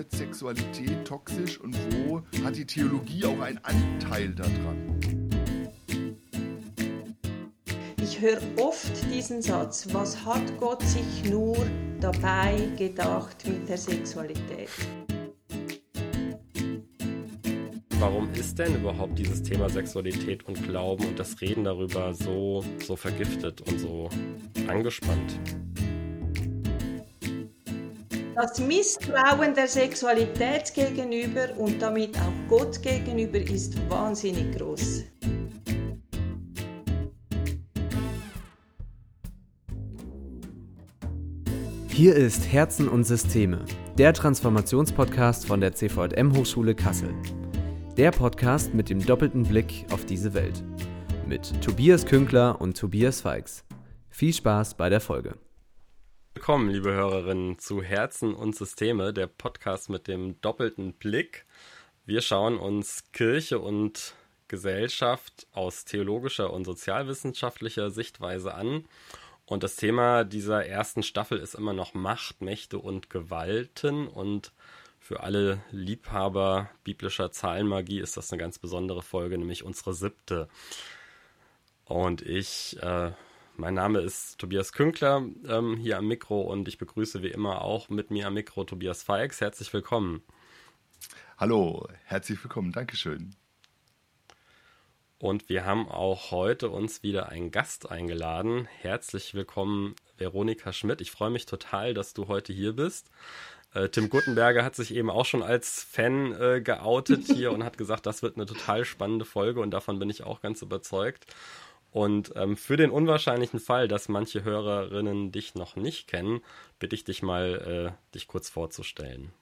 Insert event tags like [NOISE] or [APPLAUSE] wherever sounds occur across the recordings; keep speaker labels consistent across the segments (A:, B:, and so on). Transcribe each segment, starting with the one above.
A: wird Sexualität toxisch und wo hat die Theologie auch einen Anteil daran?
B: Ich höre oft diesen Satz, was hat Gott sich nur dabei gedacht mit der Sexualität?
C: Warum ist denn überhaupt dieses Thema Sexualität und Glauben und das Reden darüber so, so vergiftet und so angespannt?
B: Das Misstrauen der Sexualität gegenüber und damit auch Gott gegenüber ist wahnsinnig groß.
D: Hier ist Herzen und Systeme, der Transformationspodcast von der CVM Hochschule Kassel. Der Podcast mit dem doppelten Blick auf diese Welt. Mit Tobias Künkler und Tobias Feix. Viel Spaß bei der Folge.
C: Willkommen, liebe Hörerinnen, zu Herzen und Systeme, der Podcast mit dem doppelten Blick. Wir schauen uns Kirche und Gesellschaft aus theologischer und sozialwissenschaftlicher Sichtweise an. Und das Thema dieser ersten Staffel ist immer noch Macht, Mächte und Gewalten. Und für alle Liebhaber biblischer Zahlenmagie ist das eine ganz besondere Folge, nämlich unsere siebte. Und ich äh, mein Name ist Tobias Künkler ähm, hier am Mikro und ich begrüße wie immer auch mit mir am Mikro Tobias Feix. Herzlich willkommen.
A: Hallo, herzlich willkommen, Dankeschön.
C: Und wir haben auch heute uns wieder einen Gast eingeladen. Herzlich willkommen, Veronika Schmidt. Ich freue mich total, dass du heute hier bist. Äh, Tim Guttenberger hat sich eben auch schon als Fan äh, geoutet hier [LAUGHS] und hat gesagt, das wird eine total spannende Folge und davon bin ich auch ganz überzeugt. Und ähm, für den unwahrscheinlichen Fall, dass manche Hörerinnen dich noch nicht kennen, bitte ich dich mal, äh, dich kurz vorzustellen.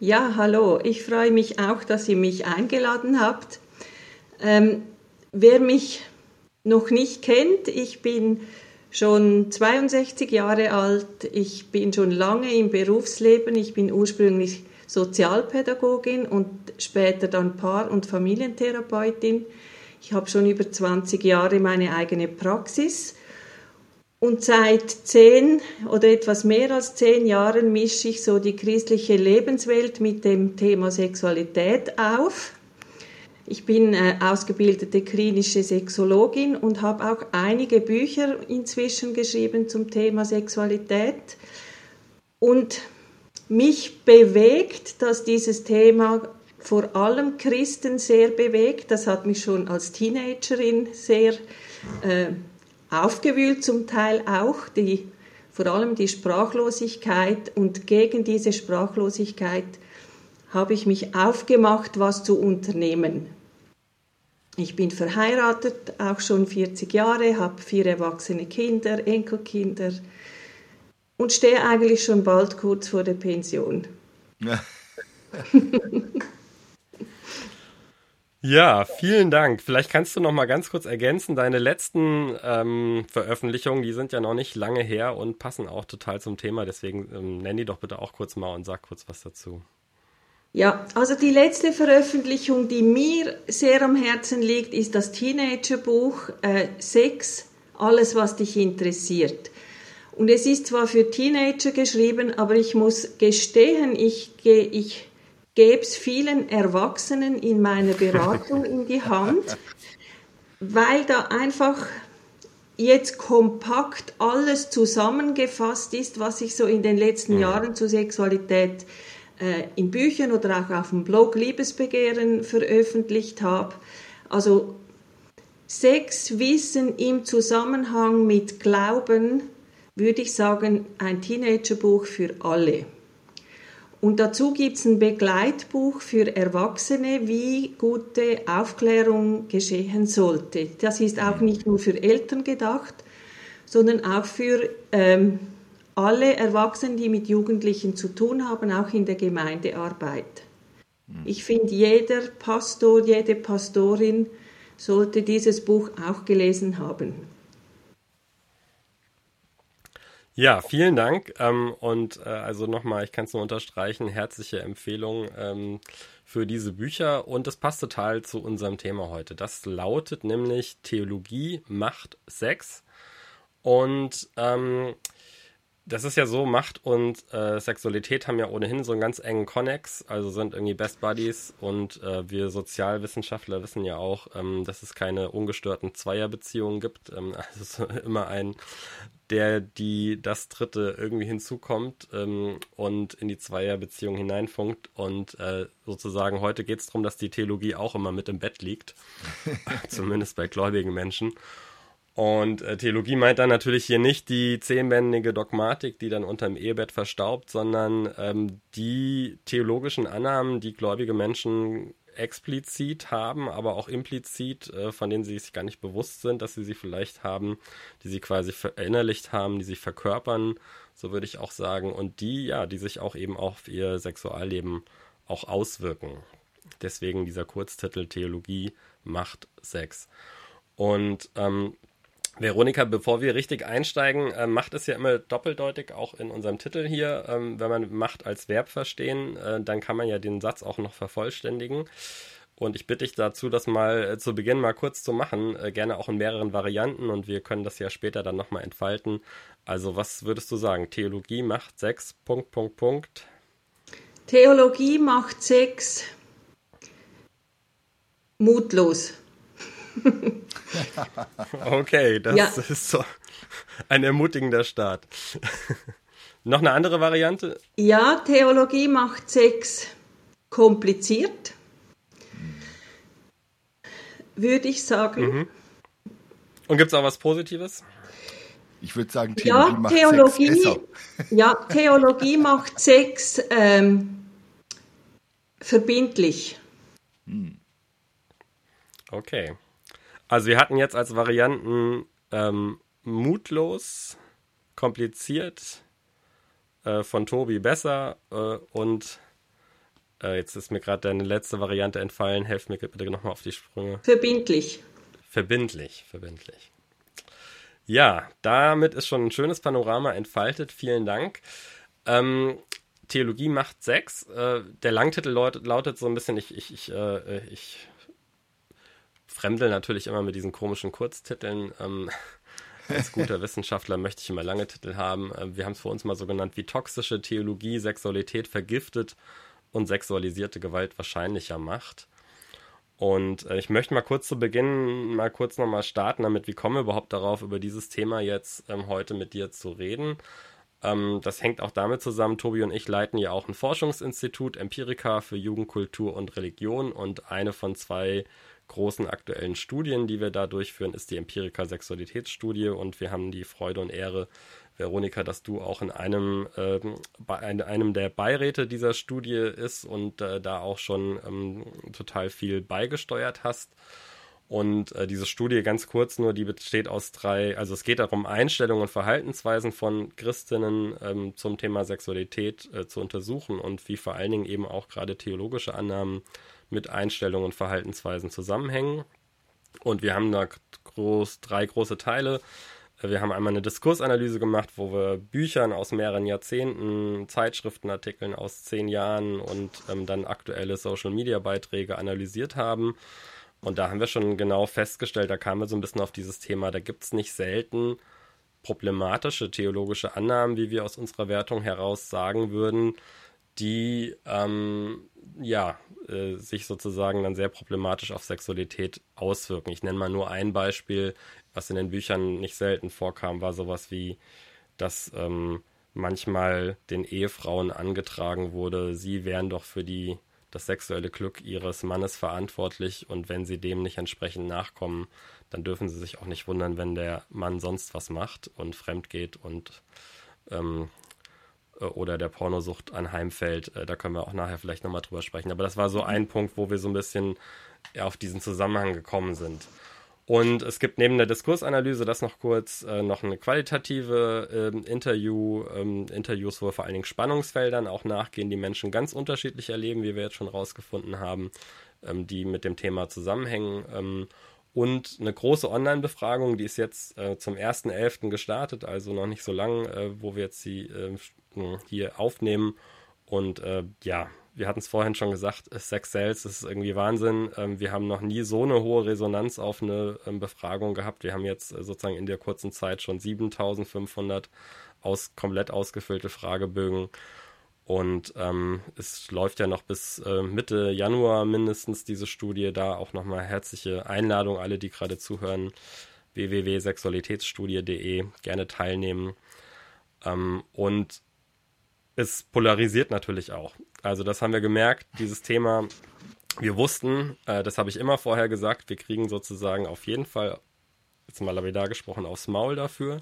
B: Ja, hallo. Ich freue mich auch, dass ihr mich eingeladen habt. Ähm, wer mich noch nicht kennt, ich bin schon 62 Jahre alt. Ich bin schon lange im Berufsleben. Ich bin ursprünglich Sozialpädagogin und später dann Paar- und Familientherapeutin. Ich habe schon über 20 Jahre meine eigene Praxis und seit zehn oder etwas mehr als zehn Jahren mische ich so die christliche Lebenswelt mit dem Thema Sexualität auf. Ich bin äh, ausgebildete klinische Sexologin und habe auch einige Bücher inzwischen geschrieben zum Thema Sexualität. Und mich bewegt, dass dieses Thema vor allem Christen sehr bewegt. Das hat mich schon als Teenagerin sehr äh, aufgewühlt, zum Teil auch, die, vor allem die Sprachlosigkeit. Und gegen diese Sprachlosigkeit habe ich mich aufgemacht, was zu unternehmen. Ich bin verheiratet, auch schon 40 Jahre, habe vier erwachsene Kinder, Enkelkinder und stehe eigentlich schon bald kurz vor der Pension. [LAUGHS] Ja.
C: Vielen Dank. Vielleicht kannst du noch mal ganz kurz ergänzen. Deine letzten ähm, Veröffentlichungen, die sind ja noch nicht lange her und passen auch total zum Thema. Deswegen ähm, nenn die doch bitte auch kurz mal und sag kurz was dazu.
B: Ja, also die letzte Veröffentlichung, die mir sehr am Herzen liegt, ist das Teenagerbuch äh, Sex, alles, was dich interessiert. Und es ist zwar für Teenager geschrieben, aber ich muss gestehen, ich, ich gebe es vielen Erwachsenen in meiner Beratung in die Hand, weil da einfach jetzt kompakt alles zusammengefasst ist, was ich so in den letzten. Jahren zur Sexualität äh, in Büchern oder auch auf dem Blog Liebesbegehren veröffentlicht habe. Also Sexwissen im Zusammenhang mit Glauben, würde ich sagen, ein Teenagerbuch für alle. Und dazu gibt es ein Begleitbuch für Erwachsene, wie gute Aufklärung geschehen sollte. Das ist auch nicht nur für Eltern gedacht, sondern auch für ähm, alle Erwachsenen, die mit Jugendlichen zu tun haben, auch in der Gemeindearbeit. Hm. Ich finde, jeder Pastor, jede Pastorin sollte dieses Buch auch gelesen haben.
C: Ja, vielen Dank. Ähm, und äh, also nochmal, ich kann es nur unterstreichen, herzliche Empfehlung ähm, für diese Bücher. Und das passt total zu unserem Thema heute. Das lautet nämlich Theologie, Macht, Sex. Und ähm, das ist ja so, Macht und äh, Sexualität haben ja ohnehin so einen ganz engen Connex, also sind irgendwie Best Buddies und äh, wir Sozialwissenschaftler wissen ja auch, ähm, dass es keine ungestörten Zweierbeziehungen gibt. Ähm, [LAUGHS] also immer ein, der, die, das Dritte irgendwie hinzukommt ähm, und in die Zweierbeziehung hineinfunkt und äh, sozusagen heute geht es darum, dass die Theologie auch immer mit im Bett liegt, [LAUGHS] zumindest bei gläubigen Menschen. Und äh, Theologie meint dann natürlich hier nicht die zehnbändige Dogmatik, die dann unterm Ehebett verstaubt, sondern ähm, die theologischen Annahmen, die gläubige Menschen explizit haben, aber auch implizit, äh, von denen sie sich gar nicht bewusst sind, dass sie sie vielleicht haben, die sie quasi verinnerlicht haben, die sie verkörpern, so würde ich auch sagen, und die, ja, die sich auch eben auf ihr Sexualleben auch auswirken. Deswegen dieser Kurztitel Theologie macht Sex. Und ähm, Veronika, bevor wir richtig einsteigen, äh, Macht es ja immer doppeldeutig, auch in unserem Titel hier. Ähm, wenn man Macht als Verb verstehen, äh, dann kann man ja den Satz auch noch vervollständigen. Und ich bitte dich dazu, das mal äh, zu Beginn mal kurz zu machen, äh, gerne auch in mehreren Varianten und wir können das ja später dann nochmal entfalten. Also was würdest du sagen? Theologie macht Sex, Punkt, Punkt, Punkt.
B: Theologie macht Sex mutlos.
C: Okay, das ja. ist so ein ermutigender Start. Noch eine andere Variante?
B: Ja, Theologie macht Sex kompliziert, würde ich sagen. Mhm.
C: Und gibt es auch was Positives?
A: Ich würde sagen, Theologie ja,
B: macht Theologie, Sex Ja, Theologie macht Sex ähm, verbindlich. Hm.
C: Okay. Also wir hatten jetzt als Varianten ähm, mutlos, kompliziert, äh, von Tobi besser äh, und äh, jetzt ist mir gerade deine letzte Variante entfallen. Helf mir bitte nochmal auf die Sprünge.
B: Verbindlich.
C: Verbindlich, verbindlich. Ja, damit ist schon ein schönes Panorama entfaltet. Vielen Dank. Ähm, Theologie macht sechs. Äh, der Langtitel lautet, lautet, so ein bisschen, ich, ich, ich, äh, ich fremdel natürlich immer mit diesen komischen Kurztiteln. Ähm, [LAUGHS] als guter Wissenschaftler möchte ich immer lange Titel haben. Äh, wir haben es für uns mal so genannt, wie toxische Theologie Sexualität vergiftet und sexualisierte Gewalt wahrscheinlicher macht. Und äh, ich möchte mal kurz zu Beginn mal kurz nochmal starten, damit wie kommen wir überhaupt darauf, über dieses Thema jetzt ähm, heute mit dir zu reden. Ähm, das hängt auch damit zusammen, Tobi und ich leiten ja auch ein Forschungsinstitut, Empirica für Jugendkultur und Religion und eine von zwei großen aktuellen Studien, die wir da durchführen, ist die Empirica Sexualitätsstudie und wir haben die Freude und Ehre, Veronika, dass du auch in einem, äh, bei einem der Beiräte dieser Studie ist und äh, da auch schon ähm, total viel beigesteuert hast. Und äh, diese Studie, ganz kurz nur, die besteht aus drei, also es geht darum, Einstellungen und Verhaltensweisen von Christinnen ähm, zum Thema Sexualität äh, zu untersuchen und wie vor allen Dingen eben auch gerade theologische Annahmen mit Einstellungen und Verhaltensweisen zusammenhängen. Und wir haben da groß, drei große Teile. Wir haben einmal eine Diskursanalyse gemacht, wo wir Büchern aus mehreren Jahrzehnten, Zeitschriftenartikeln aus zehn Jahren und ähm, dann aktuelle Social-Media-Beiträge analysiert haben. Und da haben wir schon genau festgestellt, da kamen wir so ein bisschen auf dieses Thema, da gibt es nicht selten problematische theologische Annahmen, wie wir aus unserer Wertung heraus sagen würden, die ähm, ja äh, sich sozusagen dann sehr problematisch auf Sexualität auswirken. Ich nenne mal nur ein Beispiel, was in den Büchern nicht selten vorkam, war sowas wie, dass ähm, manchmal den Ehefrauen angetragen wurde, sie wären doch für die das sexuelle Glück ihres Mannes verantwortlich und wenn sie dem nicht entsprechend nachkommen, dann dürfen sie sich auch nicht wundern, wenn der Mann sonst was macht und fremd geht und ähm, äh, oder der Pornosucht anheimfällt. Äh, da können wir auch nachher vielleicht nochmal drüber sprechen. Aber das war so ein Punkt, wo wir so ein bisschen auf diesen Zusammenhang gekommen sind. Und es gibt neben der Diskursanalyse, das noch kurz, äh, noch eine qualitative äh, Interview, ähm, Interviews, wo wir vor allen Dingen Spannungsfeldern auch nachgehen, die Menschen ganz unterschiedlich erleben, wie wir jetzt schon rausgefunden haben, ähm, die mit dem Thema zusammenhängen. Ähm, und eine große Online-Befragung, die ist jetzt äh, zum 1.11. gestartet, also noch nicht so lang, äh, wo wir jetzt sie äh, hier aufnehmen. Und äh, ja, wir hatten es vorhin schon gesagt, Sex Sales ist irgendwie Wahnsinn. Ähm, wir haben noch nie so eine hohe Resonanz auf eine ähm, Befragung gehabt. Wir haben jetzt äh, sozusagen in der kurzen Zeit schon 7500 aus, komplett ausgefüllte Fragebögen. Und ähm, es läuft ja noch bis äh, Mitte Januar mindestens diese Studie. Da auch nochmal herzliche Einladung, alle, die gerade zuhören. www.sexualitätsstudie.de gerne teilnehmen. Ähm, und es polarisiert natürlich auch. Also das haben wir gemerkt, dieses Thema. Wir wussten, äh, das habe ich immer vorher gesagt, wir kriegen sozusagen auf jeden Fall, jetzt mal lapidar gesprochen, aufs Maul dafür.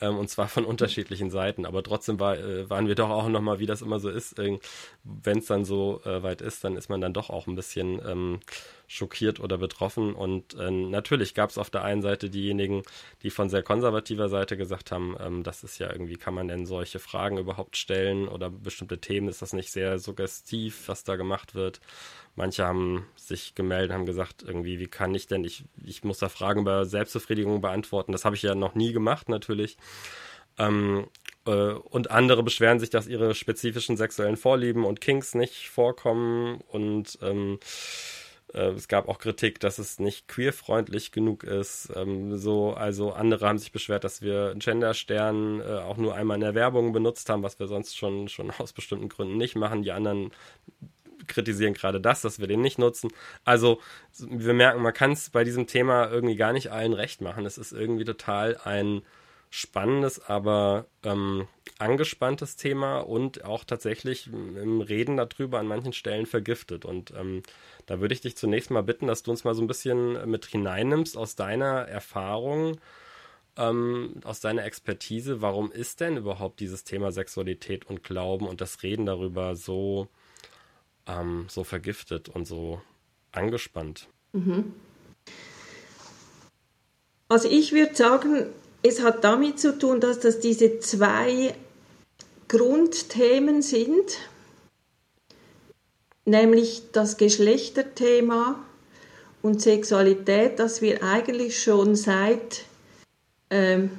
C: Ähm, und zwar von unterschiedlichen Seiten. Aber trotzdem war, äh, waren wir doch auch nochmal, wie das immer so ist, äh, wenn es dann so äh, weit ist, dann ist man dann doch auch ein bisschen ähm, schockiert oder betroffen. Und äh, natürlich gab es auf der einen Seite diejenigen, die von sehr konservativer Seite gesagt haben, ähm, das ist ja irgendwie, kann man denn solche Fragen überhaupt stellen oder bestimmte Themen, ist das nicht sehr suggestiv, was da gemacht wird. Manche haben sich gemeldet, haben gesagt, irgendwie, wie kann ich denn, ich, ich muss da Fragen über Selbstbefriedigung beantworten. Das habe ich ja noch nie gemacht, natürlich. Ähm, äh, und andere beschweren sich, dass ihre spezifischen sexuellen Vorlieben und Kinks nicht vorkommen und ähm, äh, es gab auch Kritik, dass es nicht queerfreundlich genug ist. Ähm, so, also andere haben sich beschwert, dass wir Genderstern äh, auch nur einmal in der Werbung benutzt haben, was wir sonst schon, schon aus bestimmten Gründen nicht machen. Die anderen kritisieren gerade das, dass wir den nicht nutzen. Also wir merken, man kann es bei diesem Thema irgendwie gar nicht allen recht machen. Es ist irgendwie total ein spannendes, aber ähm, angespanntes Thema und auch tatsächlich im Reden darüber an manchen Stellen vergiftet. Und ähm, da würde ich dich zunächst mal bitten, dass du uns mal so ein bisschen mit hineinnimmst aus deiner Erfahrung, ähm, aus deiner Expertise. Warum ist denn überhaupt dieses Thema Sexualität und Glauben und das Reden darüber so, ähm, so vergiftet und so angespannt? Mhm.
B: Also ich würde sagen, es hat damit zu tun, dass das diese zwei Grundthemen sind, nämlich das Geschlechterthema und Sexualität, das wir eigentlich schon seit ähm,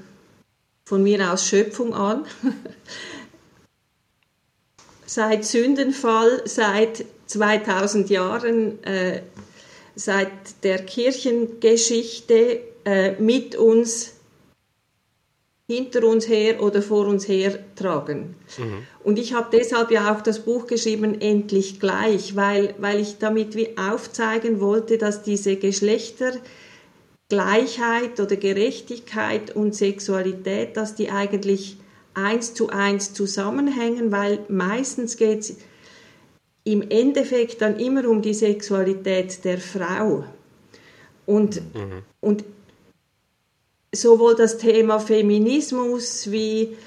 B: von mir aus Schöpfung an, [LAUGHS] seit Sündenfall, seit 2000 Jahren, äh, seit der Kirchengeschichte äh, mit uns hinter uns her oder vor uns her tragen. Mhm. Und ich habe deshalb ja auch das Buch geschrieben, Endlich gleich, weil, weil ich damit wie aufzeigen wollte, dass diese Geschlechtergleichheit oder Gerechtigkeit und Sexualität, dass die eigentlich eins zu eins zusammenhängen, weil meistens geht es im Endeffekt dann immer um die Sexualität der Frau. Und, mhm. und sowohl das Thema Feminismus wie,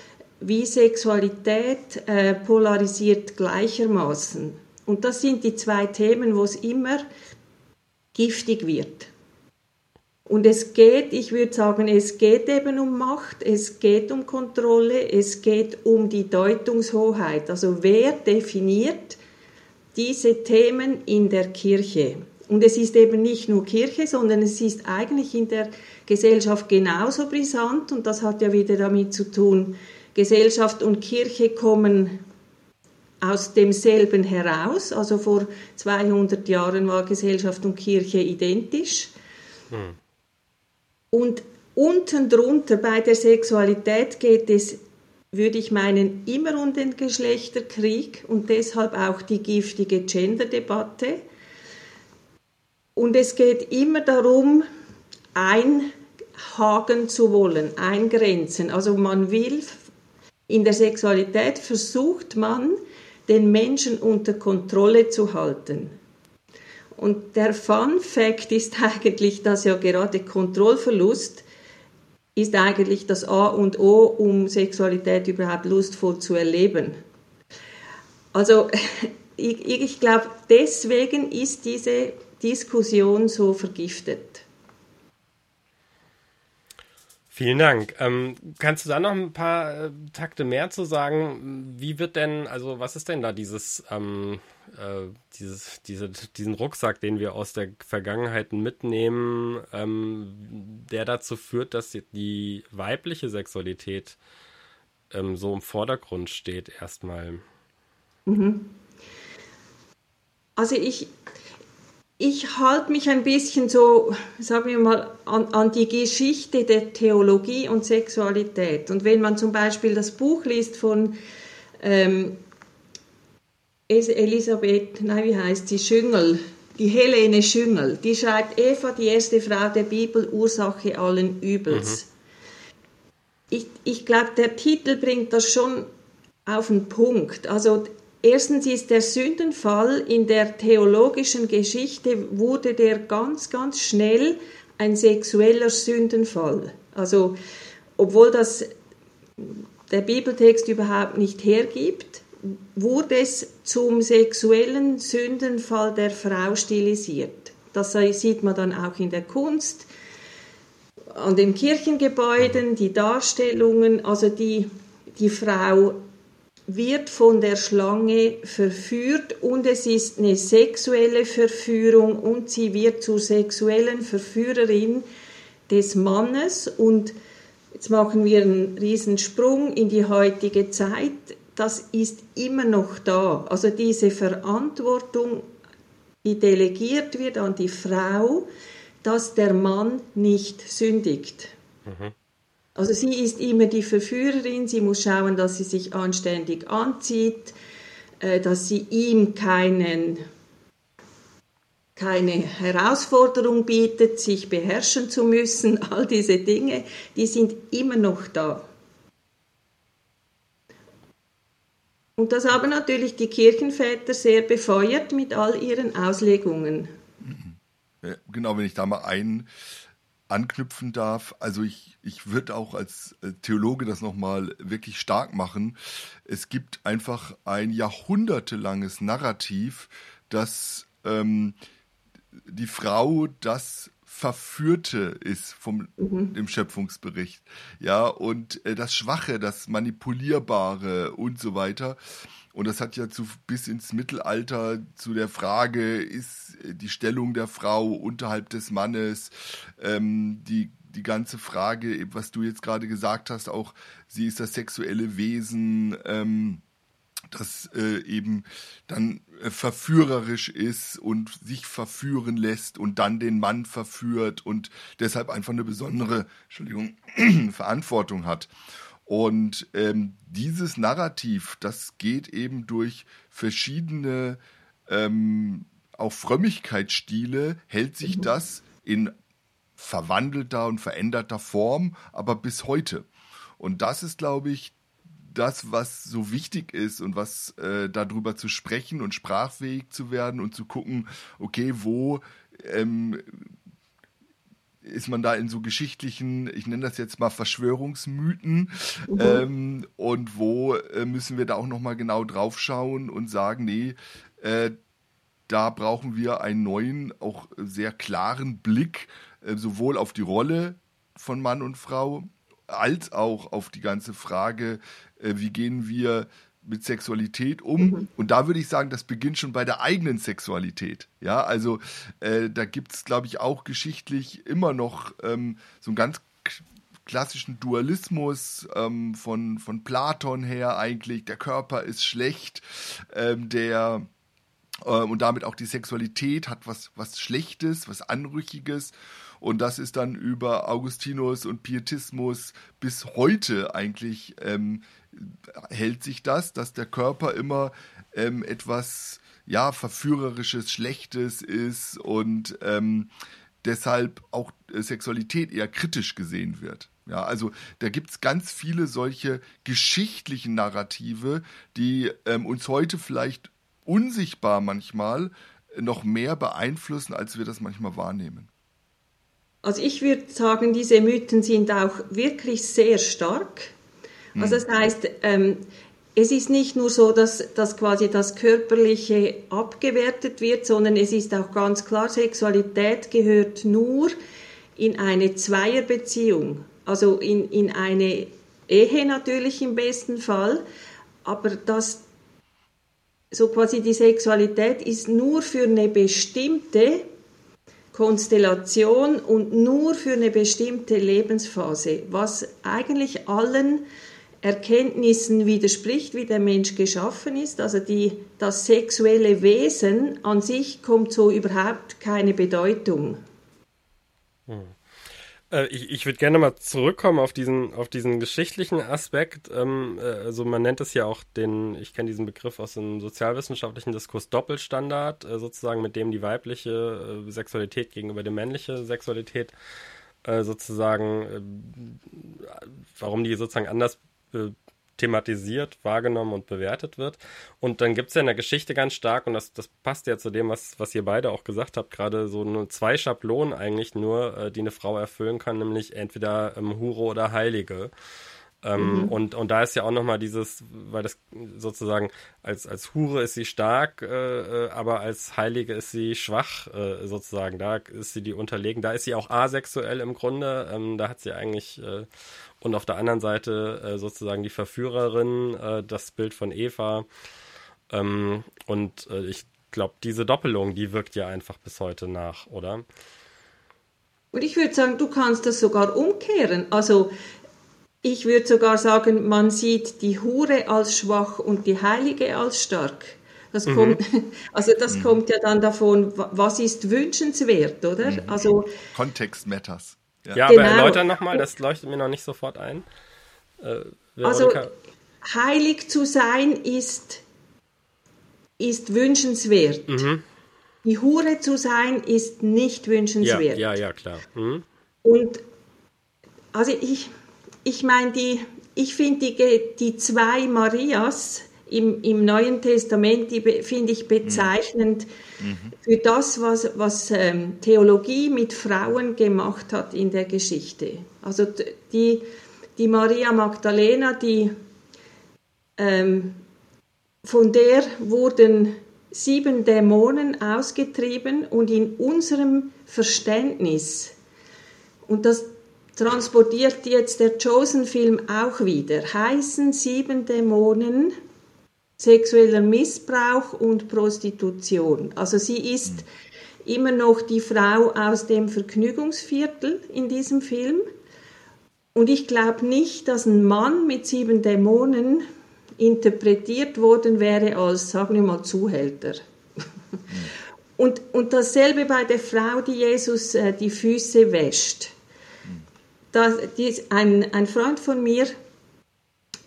B: wie Sexualität äh, polarisiert gleichermaßen. Und das sind die zwei Themen, wo es immer giftig wird. Und es geht, ich würde sagen, es geht eben um Macht, es geht um Kontrolle, es geht um die Deutungshoheit. Also wer definiert diese Themen in der Kirche? Und es ist eben nicht nur Kirche, sondern es ist eigentlich in der Gesellschaft genauso brisant und das hat ja wieder damit zu tun, Gesellschaft und Kirche kommen aus demselben heraus. Also vor 200 Jahren war Gesellschaft und Kirche identisch. Hm. Und unten drunter bei der Sexualität geht es, würde ich meinen, immer um den Geschlechterkrieg und deshalb auch die giftige Gender-Debatte. Und es geht immer darum, einhaken zu wollen, eingrenzen. Also man will, in der Sexualität versucht man, den Menschen unter Kontrolle zu halten. Und der Fun Fact ist [LAUGHS] eigentlich, dass ja gerade Kontrollverlust ist eigentlich das A und O, um Sexualität überhaupt lustvoll zu erleben. Also [LAUGHS] ich, ich glaube, deswegen ist diese Diskussion so vergiftet.
C: Vielen Dank. Ähm, kannst du da noch ein paar äh, Takte mehr zu sagen? Wie wird denn, also was ist denn da dieses, ähm, äh, dieses, diese, diesen Rucksack, den wir aus der Vergangenheit mitnehmen, ähm, der dazu führt, dass die weibliche Sexualität ähm, so im Vordergrund steht erstmal?
B: Mhm. Also ich, ich halte mich ein bisschen so, sagen wir mal, an, an, die Geschichte der Theologie und Sexualität. Und wenn man zum Beispiel das Buch liest von ähm, Elisabeth, nein, wie heißt sie, Schüngel, die Helene Schüngel, die schreibt Eva, die erste Frau der Bibel, Ursache allen Übels. Mhm. Ich, ich glaube, der Titel bringt das schon auf den Punkt. Also erstens ist der Sündenfall in der theologischen Geschichte wurde der ganz, ganz schnell ein sexueller Sündenfall. Also obwohl das der Bibeltext überhaupt nicht hergibt, wurde es zum sexuellen Sündenfall der Frau stilisiert. Das sieht man dann auch in der Kunst, an den Kirchengebäuden, die Darstellungen, also die, die Frau wird von der Schlange verführt und es ist eine sexuelle Verführung und sie wird zur sexuellen Verführerin des Mannes und jetzt machen wir einen Riesensprung in die heutige Zeit. Das ist immer noch da. Also diese Verantwortung, die delegiert wird an die Frau, dass der Mann nicht sündigt. Mhm. Also sie ist immer die Verführerin, sie muss schauen, dass sie sich anständig anzieht, äh, dass sie ihm keinen, keine Herausforderung bietet, sich beherrschen zu müssen. [LAUGHS] All diese Dinge, die sind immer noch da. Und das haben natürlich die Kirchenväter sehr befeuert mit all ihren Auslegungen.
A: Mhm. Genau, wenn ich da mal ein anknüpfen darf. Also ich, ich würde auch als äh, Theologe das nochmal wirklich stark machen. Es gibt einfach ein jahrhundertelanges Narrativ, dass ähm, die Frau das Verführte ist vom mhm. dem Schöpfungsbericht, ja und äh, das Schwache, das Manipulierbare und so weiter. Und das hat ja zu, bis ins Mittelalter zu der Frage, ist die Stellung der Frau unterhalb des Mannes, ähm, die, die ganze Frage, was du jetzt gerade gesagt hast, auch sie ist das sexuelle Wesen, ähm, das äh, eben dann äh, verführerisch ist und sich verführen lässt und dann den Mann verführt und deshalb einfach eine besondere Entschuldigung, [CLEARS THROAT] Verantwortung hat. Und ähm, dieses Narrativ, das geht eben durch verschiedene ähm, auch Frömmigkeitsstile, hält sich mhm. das in verwandelter und veränderter Form, aber bis heute. Und das ist, glaube ich, das, was so wichtig ist und was äh, darüber zu sprechen und sprachfähig zu werden und zu gucken, okay, wo ähm, ist man da in so geschichtlichen, ich nenne das jetzt mal Verschwörungsmythen mhm. ähm, und wo äh, müssen wir da auch nochmal genau drauf schauen und sagen, nee, äh, da brauchen wir einen neuen, auch sehr klaren Blick äh, sowohl auf die Rolle von Mann und Frau als auch auf die ganze Frage, äh, wie gehen wir mit Sexualität um. Mhm. Und da würde ich sagen, das beginnt schon bei der eigenen Sexualität. Ja, also äh, da gibt es, glaube ich, auch geschichtlich immer noch ähm, so einen ganz klassischen Dualismus ähm, von, von Platon her eigentlich. Der Körper ist schlecht, ähm, der äh, und damit auch die Sexualität hat was, was Schlechtes, was Anrüchiges. Und das ist dann über Augustinus und Pietismus bis heute eigentlich ähm, hält sich das, dass der Körper immer ähm, etwas ja verführerisches, schlechtes ist und ähm, deshalb auch äh, Sexualität eher kritisch gesehen wird. Ja, also da gibt es ganz viele solche geschichtlichen Narrative, die ähm, uns heute vielleicht unsichtbar manchmal noch mehr beeinflussen, als wir das manchmal wahrnehmen.
B: Also ich würde sagen, diese Mythen sind auch wirklich sehr stark. Also das heißt, ähm, es ist nicht nur so, dass, dass quasi das Körperliche abgewertet wird, sondern es ist auch ganz klar, Sexualität gehört nur in eine Zweierbeziehung, also in, in eine Ehe natürlich im besten Fall, aber das so quasi die Sexualität ist nur für eine bestimmte Konstellation und nur für eine bestimmte Lebensphase, was eigentlich allen Erkenntnissen widerspricht, wie der Mensch geschaffen ist. Also die, das sexuelle Wesen an sich kommt so überhaupt keine Bedeutung.
C: Hm. Äh, ich, ich würde gerne mal zurückkommen auf diesen, auf diesen geschichtlichen Aspekt. Ähm, äh, also man nennt es ja auch den, ich kenne diesen Begriff aus dem sozialwissenschaftlichen Diskurs Doppelstandard, äh, sozusagen, mit dem die weibliche Sexualität gegenüber der männlichen Sexualität sozusagen, warum die sozusagen anders thematisiert, wahrgenommen und bewertet wird. Und dann gibt es ja in der Geschichte ganz stark, und das, das passt ja zu dem, was, was ihr beide auch gesagt habt, gerade so nur zwei Schablonen eigentlich nur, äh, die eine Frau erfüllen kann, nämlich entweder ähm, Hure oder Heilige. Ähm, mhm. und, und da ist ja auch nochmal dieses, weil das sozusagen als, als Hure ist sie stark, äh, äh, aber als Heilige ist sie schwach, äh, sozusagen. Da ist sie die unterlegen. Da ist sie auch asexuell im Grunde. Ähm, da hat sie eigentlich, äh, und auf der anderen Seite äh, sozusagen die Verführerin, äh, das Bild von Eva. Ähm, und ich glaube, diese Doppelung, die wirkt ja einfach bis heute nach, oder?
B: Und ich würde sagen, du kannst das sogar umkehren. Also ich würde sogar sagen, man sieht die Hure als schwach und die Heilige als stark. Das mhm. kommt, [LAUGHS] also das mhm. kommt ja dann davon, was ist wünschenswert, oder? Mhm.
A: Also Kontext matters.
C: Ja, ja genau. aber erläutern nochmal, das leuchtet mir noch nicht sofort ein.
B: Äh, also heilig zu sein ist, ist wünschenswert. Mhm. Die Hure zu sein ist nicht wünschenswert.
C: Ja, ja, ja klar. Mhm.
B: Und also ich, ich meine, die, ich finde die, die zwei Marias im, im Neuen Testament, die finde ich bezeichnend mhm. für das, was, was ähm, Theologie mit Frauen gemacht hat in der Geschichte. Also die, die Maria Magdalena, die, ähm, von der wurden sieben Dämonen ausgetrieben und in unserem Verständnis, und das, transportiert jetzt der Chosen-Film auch wieder. Heißen sieben Dämonen, sexueller Missbrauch und Prostitution. Also sie ist mhm. immer noch die Frau aus dem Vergnügungsviertel in diesem Film. Und ich glaube nicht, dass ein Mann mit sieben Dämonen interpretiert worden wäre als, sagen wir mal, Zuhälter. Mhm. Und, und dasselbe bei der Frau, die Jesus äh, die Füße wäscht. Das, ein, ein Freund von mir,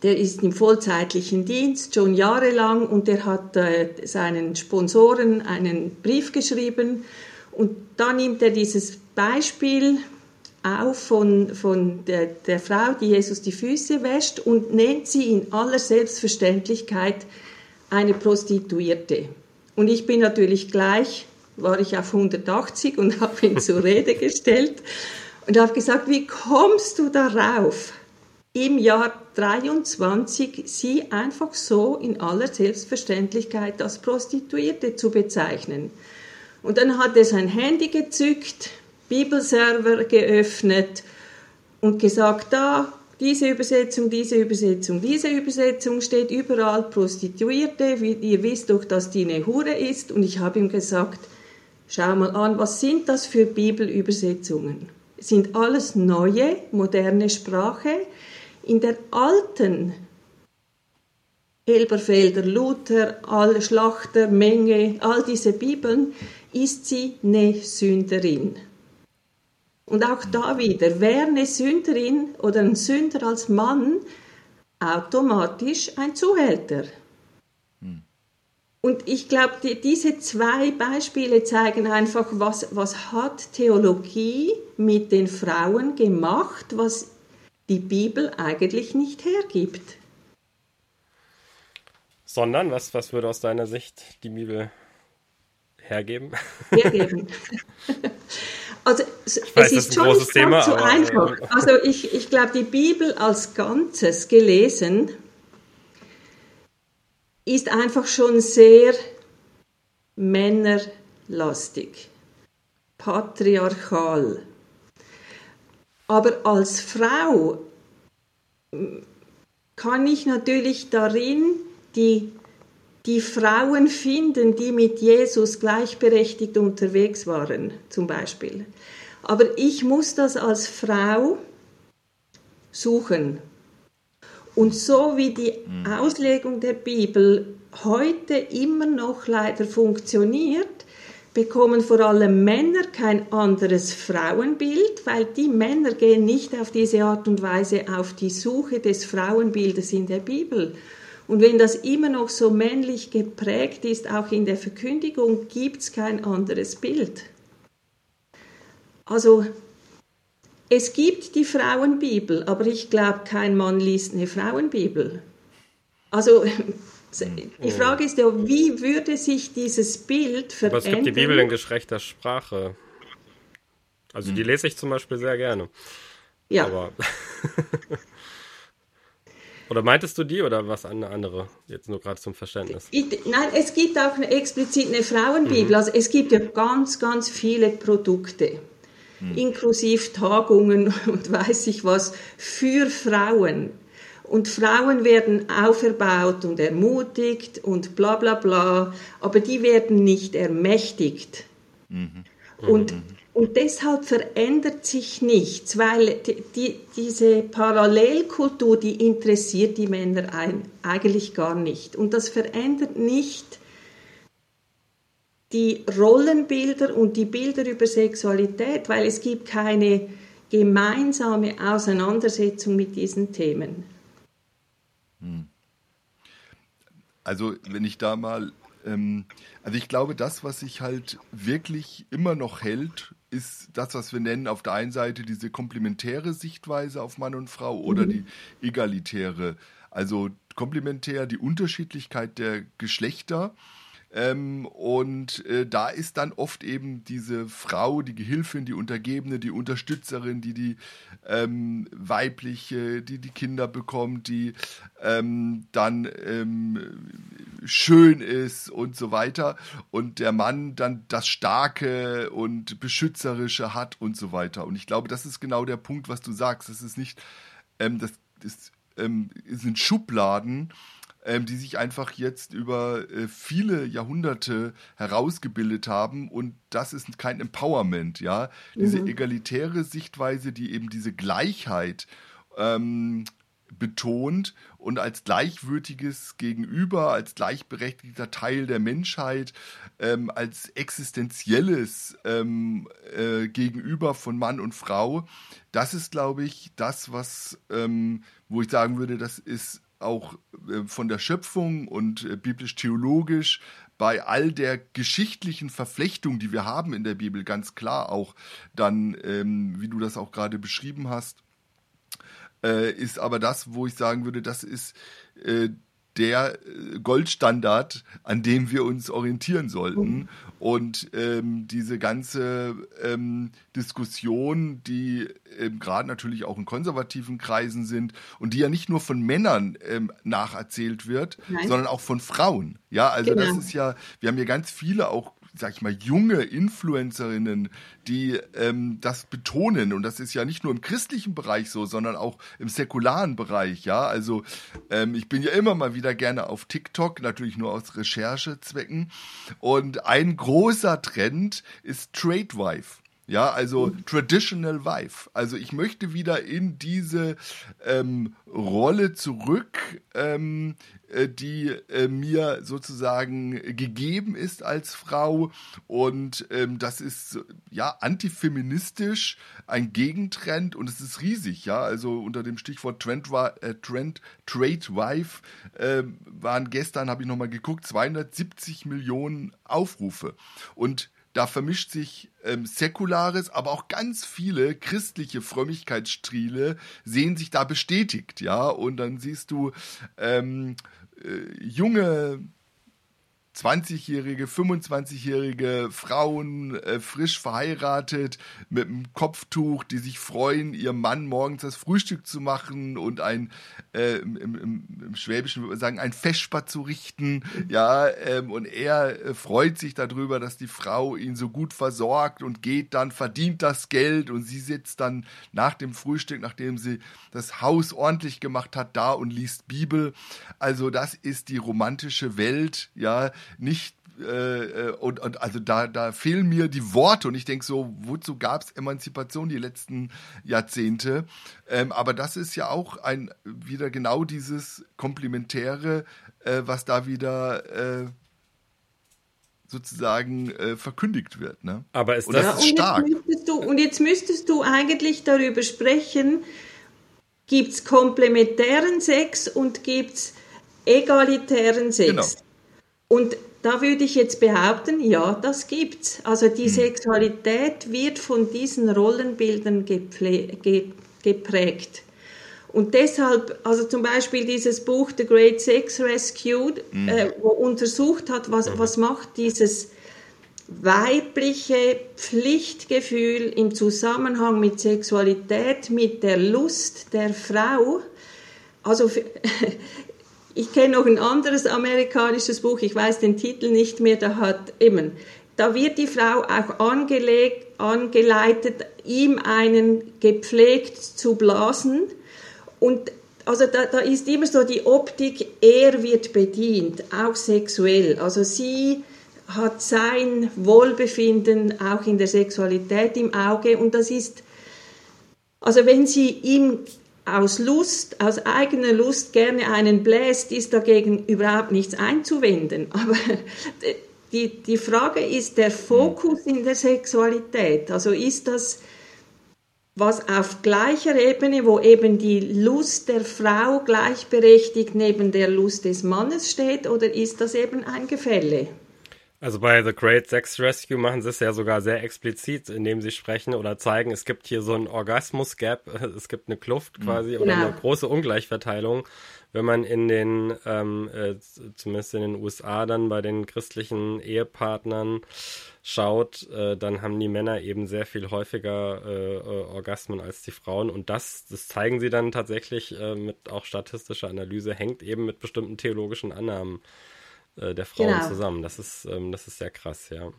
B: der ist im vollzeitlichen Dienst schon jahrelang und der hat äh, seinen Sponsoren einen Brief geschrieben und da nimmt er dieses Beispiel auf von, von der, der Frau, die Jesus die Füße wäscht und nennt sie in aller Selbstverständlichkeit eine Prostituierte. Und ich bin natürlich gleich, war ich auf 180 und [LAUGHS] habe ihn zur Rede gestellt und habe gesagt, wie kommst du darauf, im Jahr 23 sie einfach so in aller Selbstverständlichkeit als Prostituierte zu bezeichnen? Und dann hat er sein Handy gezückt, Bibelserver geöffnet und gesagt, da, diese Übersetzung, diese Übersetzung, diese Übersetzung steht überall Prostituierte. Ihr wisst doch, dass die eine Hure ist. Und ich habe ihm gesagt, schau mal an, was sind das für Bibelübersetzungen? Sind alles neue, moderne Sprache. In der alten Elberfelder, Luther, alle Schlachter, Menge, all diese Bibeln, ist sie eine Sünderin. Und auch da wieder, wäre eine Sünderin oder ein Sünder als Mann automatisch ein Zuhälter. Und ich glaube, die, diese zwei Beispiele zeigen einfach, was, was hat Theologie mit den Frauen gemacht, was die Bibel eigentlich nicht hergibt.
C: Sondern, was, was würde aus deiner Sicht die Bibel hergeben?
B: Hergeben. [LAUGHS] Also es, weiß, es ist schon nicht Thema, so einfach. Also ich, ich glaube, die Bibel als Ganzes gelesen ist einfach schon sehr männerlastig, patriarchal. Aber als Frau kann ich natürlich darin die, die Frauen finden, die mit Jesus gleichberechtigt unterwegs waren, zum Beispiel. Aber ich muss das als Frau suchen. Und so wie die mhm. Auslegung der Bibel heute immer noch leider funktioniert, bekommen vor allem Männer kein anderes Frauenbild, weil die Männer gehen nicht auf diese Art und Weise auf die Suche des Frauenbildes in der Bibel. Und wenn das immer noch so männlich geprägt ist, auch in der Verkündigung, gibt es kein anderes Bild. Also es gibt die Frauenbibel, aber ich glaube, kein Mann liest eine Frauenbibel. Also [LAUGHS] die Frage ist ja, wie würde sich dieses Bild verändern?
C: Aber es gibt die Bibel in geschrechter Sprache. Also die hm. lese ich zum Beispiel sehr gerne.
B: Ja.
C: Aber [LAUGHS] oder meintest du die oder was eine andere? Jetzt nur gerade zum Verständnis.
B: Ich, nein, es gibt auch eine, explizit eine Frauenbibel. Mhm. Also es gibt ja ganz, ganz viele Produkte hm. inklusive Tagungen [LAUGHS] und weiß ich was, für Frauen. Und Frauen werden auferbaut und ermutigt und bla bla bla, aber die werden nicht ermächtigt. Mhm. Und, mhm. und deshalb verändert sich nichts, weil die, die, diese Parallelkultur, die interessiert die Männer ein, eigentlich gar nicht. Und das verändert nicht die Rollenbilder und die Bilder über Sexualität, weil es gibt keine gemeinsame Auseinandersetzung mit diesen Themen. Hm.
A: Also wenn ich da mal, ähm, also ich glaube, das, was sich halt wirklich immer noch hält, ist das, was wir nennen auf der einen Seite diese komplementäre Sichtweise auf Mann und Frau oder mhm. die egalitäre. Also komplementär die Unterschiedlichkeit der Geschlechter ähm, und äh, da ist dann oft eben diese Frau, die Gehilfin, die Untergebene, die Unterstützerin, die die ähm, weibliche, die die Kinder bekommt, die ähm, dann ähm, schön ist und so weiter. Und der Mann dann das Starke und Beschützerische hat und so weiter. Und ich glaube, das ist genau der Punkt, was du sagst. Das ist nicht, ähm, das, das ähm, sind Schubladen, ähm, die sich einfach jetzt über äh, viele Jahrhunderte herausgebildet haben und das ist kein Empowerment, ja. Diese mhm. egalitäre Sichtweise, die eben diese Gleichheit ähm, betont und als gleichwürdiges Gegenüber, als gleichberechtigter Teil der Menschheit, ähm, als existenzielles ähm, äh, Gegenüber von Mann und Frau, das ist, glaube ich, das, was, ähm, wo ich sagen würde, das ist auch äh, von der Schöpfung und äh, biblisch-theologisch bei all der geschichtlichen Verflechtung, die wir haben in der Bibel, ganz klar auch dann, ähm, wie du das auch gerade beschrieben hast, äh, ist aber das, wo ich sagen würde, das ist der äh, Goldstandard, an dem wir uns orientieren sollten. Mhm. Und ähm, diese ganze ähm, Diskussion, die ähm, gerade natürlich auch in konservativen Kreisen sind und die ja nicht nur von Männern ähm, nacherzählt wird, Nein. sondern auch von Frauen. Ja, also genau. das ist ja, wir haben ja ganz viele auch sag ich mal, junge Influencerinnen, die ähm, das betonen. Und das ist ja nicht nur im christlichen Bereich so, sondern auch im säkularen Bereich. Ja, also ähm, ich bin ja immer mal wieder gerne auf TikTok, natürlich nur aus Recherchezwecken. Und ein großer Trend ist Trade Wife. Ja, also. Traditional Wife. Also ich möchte wieder in diese ähm, Rolle zurück, ähm, äh, die äh, mir sozusagen gegeben ist als Frau. Und ähm, das ist ja antifeministisch, ein Gegentrend und es ist riesig. Ja, also unter dem Stichwort Trend, äh, Trend Trade Wife äh, waren gestern, habe ich nochmal geguckt, 270 Millionen Aufrufe. Und da vermischt sich ähm, säkulares, aber auch ganz viele christliche Frömmigkeitsstriele sehen sich da bestätigt, ja. Und dann siehst du ähm, äh, junge 20-jährige, 25-jährige Frauen, äh, frisch verheiratet, mit einem Kopftuch, die sich freuen, ihrem Mann morgens das Frühstück zu machen und ein, äh, im, im, im, Schwäbischen würde man sagen, ein Feschbar zu richten. Ja, ähm, und er äh, freut sich darüber, dass die Frau ihn so gut versorgt und geht dann, verdient das Geld und sie sitzt dann nach dem Frühstück, nachdem sie das Haus ordentlich gemacht hat, da und liest Bibel. Also das ist die romantische Welt, ja, nicht äh, und, und also da, da fehlen mir die Worte und ich denke so, wozu gab es Emanzipation die letzten Jahrzehnte? Ähm, aber das ist ja auch ein wieder genau dieses Komplementäre, äh, was da wieder äh, sozusagen äh, verkündigt wird. Ne?
C: Aber ist das,
B: ja, ist stark. Und jetzt, du, und jetzt müsstest du eigentlich darüber sprechen, gibt es komplementären Sex und gibt es egalitären Sex? Genau. Und da würde ich jetzt behaupten, ja, das gibt's. Also die hm. Sexualität wird von diesen Rollenbildern geprägt. Und deshalb, also zum Beispiel dieses Buch The Great Sex Rescue, mhm. äh, wo untersucht hat, was, mhm. was macht dieses weibliche Pflichtgefühl im Zusammenhang mit Sexualität, mit der Lust der Frau. Also [LAUGHS] ich kenne noch ein anderes amerikanisches Buch, ich weiß den Titel nicht mehr, da hat eben, da wird die Frau auch angelegt, angeleitet, ihm einen gepflegt zu blasen. Und also da, da ist immer so die Optik, er wird bedient, auch sexuell. Also sie hat sein Wohlbefinden auch in der Sexualität im Auge. Und das ist, also wenn sie ihm aus Lust, aus eigener Lust gerne einen bläst, ist dagegen überhaupt nichts einzuwenden. [LAUGHS] Aber die, die Frage ist der Fokus in der Sexualität. Also ist das was auf gleicher Ebene, wo eben die Lust der Frau gleichberechtigt neben der Lust des Mannes steht, oder ist das eben ein Gefälle?
C: Also bei The Great Sex Rescue machen sie es ja sogar sehr explizit, indem sie sprechen oder zeigen, es gibt hier so ein Orgasmus-Gap, [LAUGHS] es gibt eine Kluft quasi genau. oder eine große Ungleichverteilung. Wenn man in den, ähm, äh, zumindest in den USA dann bei den christlichen Ehepartnern schaut, äh, dann haben die Männer eben sehr viel häufiger äh, äh, Orgasmen als die Frauen. Und das, das zeigen sie dann tatsächlich äh, mit auch statistischer Analyse, hängt eben mit bestimmten theologischen Annahmen äh, der Frauen genau. zusammen. Das ist, ähm, das ist sehr krass, ja.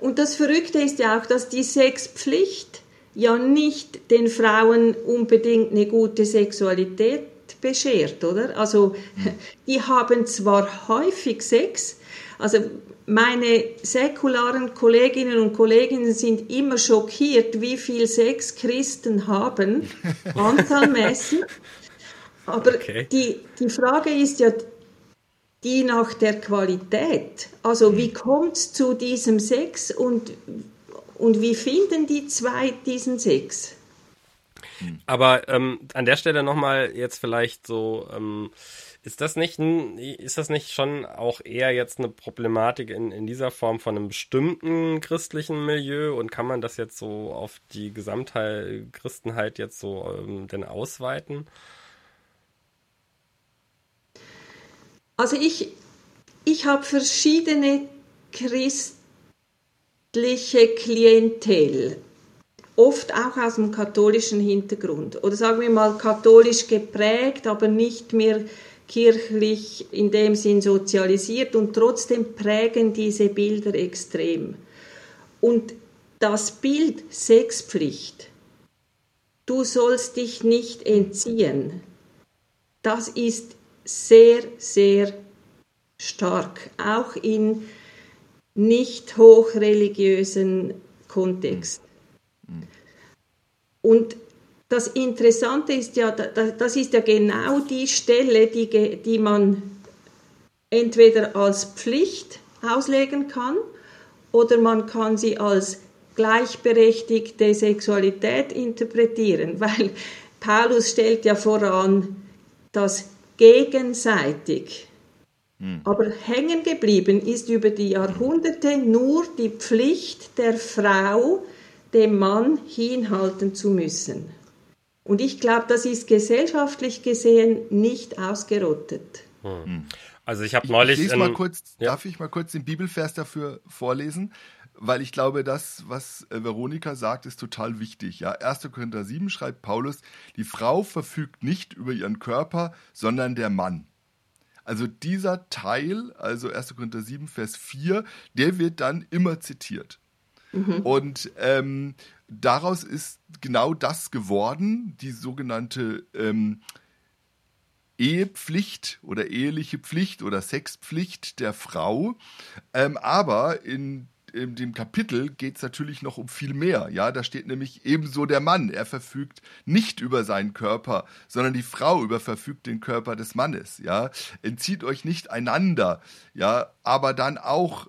B: Und das Verrückte ist ja auch, dass die Sexpflicht ja nicht den Frauen unbedingt eine gute Sexualität beschert, oder? Also [LAUGHS] die haben zwar häufig Sex, also meine säkularen Kolleginnen und Kollegen sind immer schockiert, wie viel Sex Christen haben, [LAUGHS] anzahlmäßig. Aber okay. die, die Frage ist ja die nach der Qualität. Also wie kommt es zu diesem Sex und, und wie finden die zwei diesen Sex?
C: Aber ähm, an der Stelle nochmal jetzt vielleicht so... Ähm, ist das nicht ist das nicht schon auch eher jetzt eine Problematik in, in dieser Form von einem bestimmten christlichen Milieu und kann man das jetzt so auf die Gesamtheit Christenheit jetzt so ähm, denn ausweiten?
B: Also ich, ich habe verschiedene christliche Klientel, oft auch aus dem katholischen Hintergrund. Oder sagen wir mal katholisch geprägt, aber nicht mehr kirchlich in dem Sinn sozialisiert. Und trotzdem prägen diese Bilder extrem. Und das Bild Sexpflicht, du sollst dich nicht entziehen, das ist sehr, sehr stark, auch in nicht hochreligiösen Kontext. Mhm. Und das Interessante ist ja, das ist ja genau die Stelle, die, die man entweder als Pflicht auslegen kann oder man kann sie als gleichberechtigte Sexualität interpretieren, [LAUGHS] weil Paulus stellt ja voran, dass gegenseitig. Hm. Aber hängen geblieben ist über die Jahrhunderte nur die Pflicht der Frau, dem Mann hinhalten zu müssen. Und ich glaube, das ist gesellschaftlich gesehen nicht ausgerottet.
C: Hm. Also ich habe neulich.
A: Ich, ich mal kurz, ja. Darf ich mal kurz den Bibelvers dafür vorlesen? Weil ich glaube, das, was äh, Veronika sagt, ist total wichtig. Ja, 1. Korinther 7 schreibt Paulus, die Frau verfügt nicht über ihren Körper, sondern der Mann. Also dieser Teil, also 1. Korinther 7, Vers 4, der wird dann immer zitiert. Mhm. Und ähm, daraus ist genau das geworden, die sogenannte ähm, Ehepflicht oder eheliche Pflicht oder Sexpflicht der Frau. Ähm, aber in in dem Kapitel geht es natürlich noch um viel mehr. Ja, da steht nämlich ebenso der Mann. Er verfügt nicht über seinen Körper, sondern die Frau überverfügt den Körper des Mannes. Ja, entzieht euch nicht einander. Ja, aber dann auch,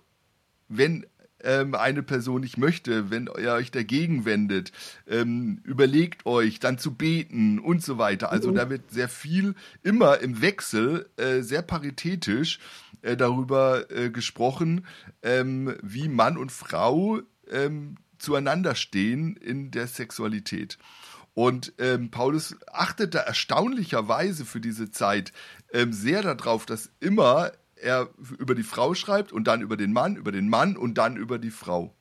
A: wenn ähm, eine Person nicht möchte, wenn ihr euch dagegen wendet, ähm, überlegt euch dann zu beten und so weiter. Also mhm. da wird sehr viel immer im Wechsel, äh, sehr paritätisch äh, darüber äh, gesprochen, ähm, wie Mann und Frau ähm, zueinander stehen in der Sexualität. Und ähm, Paulus achtet da erstaunlicherweise für diese Zeit ähm, sehr darauf, dass immer er über die Frau schreibt und dann über den Mann, über den Mann und dann über die Frau.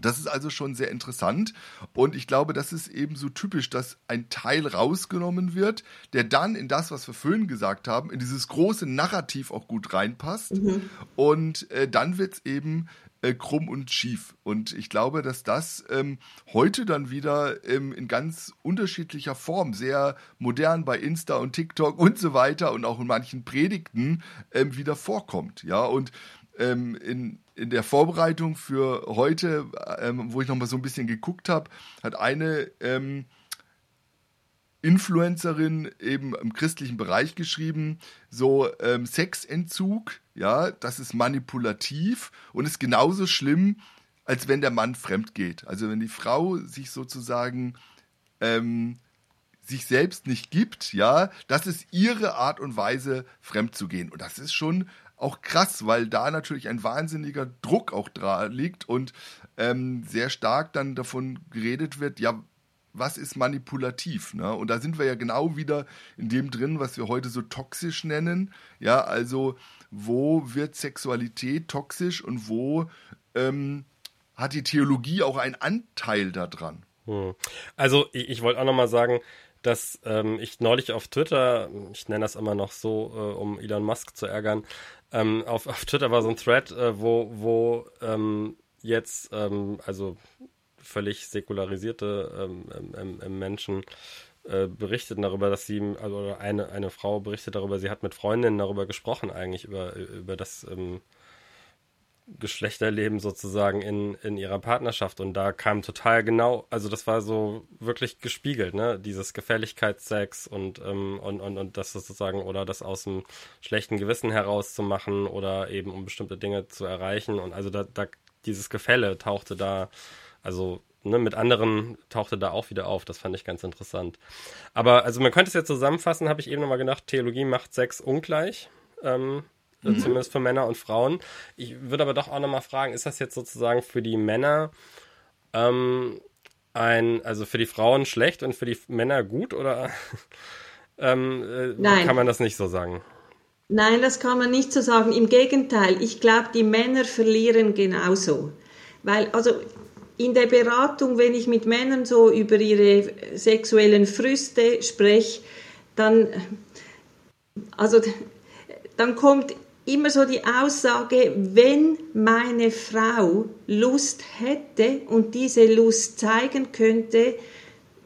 A: Das ist also schon sehr interessant und ich glaube, das ist eben so typisch, dass ein Teil rausgenommen wird, der dann in das, was wir vorhin gesagt haben, in dieses große Narrativ auch gut reinpasst mhm. und äh, dann wird es eben äh, krumm und schief. Und ich glaube, dass das ähm, heute dann wieder ähm, in ganz unterschiedlicher Form, sehr modern bei Insta und TikTok und so weiter und auch in manchen Predigten ähm, wieder vorkommt. Ja, und ähm, in, in der Vorbereitung für heute, ähm, wo ich nochmal so ein bisschen geguckt habe, hat eine ähm, Influencerin eben im christlichen Bereich geschrieben, so ähm, Sexentzug, ja, das ist manipulativ und ist genauso schlimm, als wenn der Mann fremd geht. Also wenn die Frau sich sozusagen ähm, sich selbst nicht gibt, ja, das ist ihre Art und Weise, fremd zu gehen. Und das ist schon auch krass, weil da natürlich ein wahnsinniger Druck auch dran liegt und ähm, sehr stark dann davon geredet wird, ja, was ist manipulativ. Ne? Und da sind wir ja genau wieder in dem drin, was wir heute so toxisch nennen. Ja, also wo wird Sexualität toxisch und wo ähm, hat die Theologie auch einen Anteil daran?
C: Hm. Also ich, ich wollte auch nochmal sagen, dass ähm, ich neulich auf Twitter, ich nenne das immer noch so, äh, um Elon Musk zu ärgern, ähm, auf, auf Twitter war so ein Thread, äh, wo, wo ähm, jetzt, ähm, also völlig säkularisierte ähm, ähm, ähm, ähm, Menschen äh, berichteten darüber, dass sie, also eine, eine Frau berichtet darüber, sie hat mit Freundinnen darüber gesprochen, eigentlich über, über das ähm, Geschlechterleben sozusagen in, in ihrer Partnerschaft. Und da kam total genau, also das war so wirklich gespiegelt, ne? Dieses Gefälligkeitssex und, ähm, und, und, und das sozusagen, oder das aus dem schlechten Gewissen herauszumachen oder eben um bestimmte Dinge zu erreichen. Und also da, da dieses Gefälle tauchte da also ne, mit anderen tauchte da auch wieder auf. Das fand ich ganz interessant. Aber also man könnte es jetzt zusammenfassen, habe ich eben nochmal gedacht, Theologie macht Sex ungleich. Ähm, mhm. Zumindest für Männer und Frauen. Ich würde aber doch auch nochmal fragen, ist das jetzt sozusagen für die Männer ähm, ein, also für die Frauen schlecht und für die Männer gut oder [LAUGHS] ähm, äh, kann man das nicht so sagen?
B: Nein, das kann man nicht so sagen. Im Gegenteil, ich glaube, die Männer verlieren genauso. Weil, also in der Beratung, wenn ich mit Männern so über ihre sexuellen Früste spreche, dann, also, dann kommt immer so die Aussage, wenn meine Frau Lust hätte und diese Lust zeigen könnte,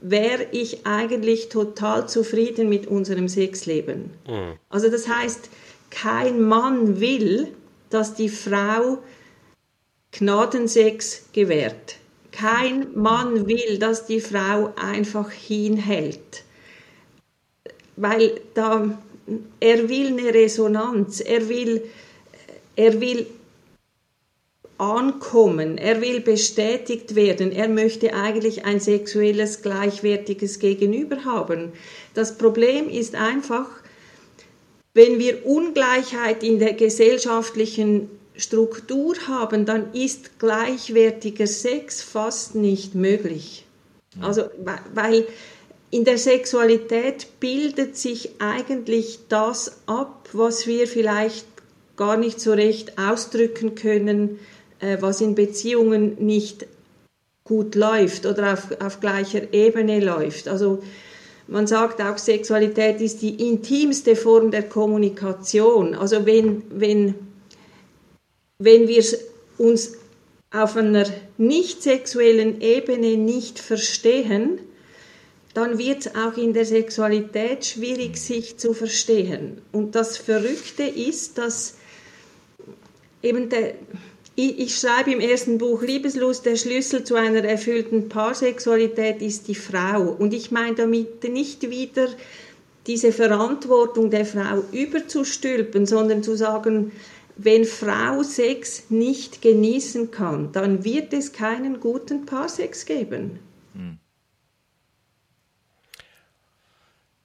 B: wäre ich eigentlich total zufrieden mit unserem Sexleben. Mhm. Also das heißt, kein Mann will, dass die Frau Gnadensex gewährt. Kein Mann will, dass die Frau einfach hinhält, weil da, er will eine Resonanz, er will, er will ankommen, er will bestätigt werden, er möchte eigentlich ein sexuelles gleichwertiges Gegenüber haben. Das Problem ist einfach, wenn wir Ungleichheit in der gesellschaftlichen Struktur haben, dann ist gleichwertiger Sex fast nicht möglich. Also, weil in der Sexualität bildet sich eigentlich das ab, was wir vielleicht gar nicht so recht ausdrücken können, äh, was in Beziehungen nicht gut läuft oder auf, auf gleicher Ebene läuft. Also man sagt auch, Sexualität ist die intimste Form der Kommunikation. Also wenn, wenn wenn wir uns auf einer nicht sexuellen Ebene nicht verstehen, dann wird es auch in der Sexualität schwierig, sich zu verstehen. Und das Verrückte ist, dass eben der, ich, ich schreibe im ersten Buch Liebeslust, der Schlüssel zu einer erfüllten Paarsexualität ist die Frau. Und ich meine damit nicht wieder diese Verantwortung der Frau überzustülpen, sondern zu sagen, wenn Frau Sex nicht genießen kann, dann wird es keinen guten Paarsex geben. Hm.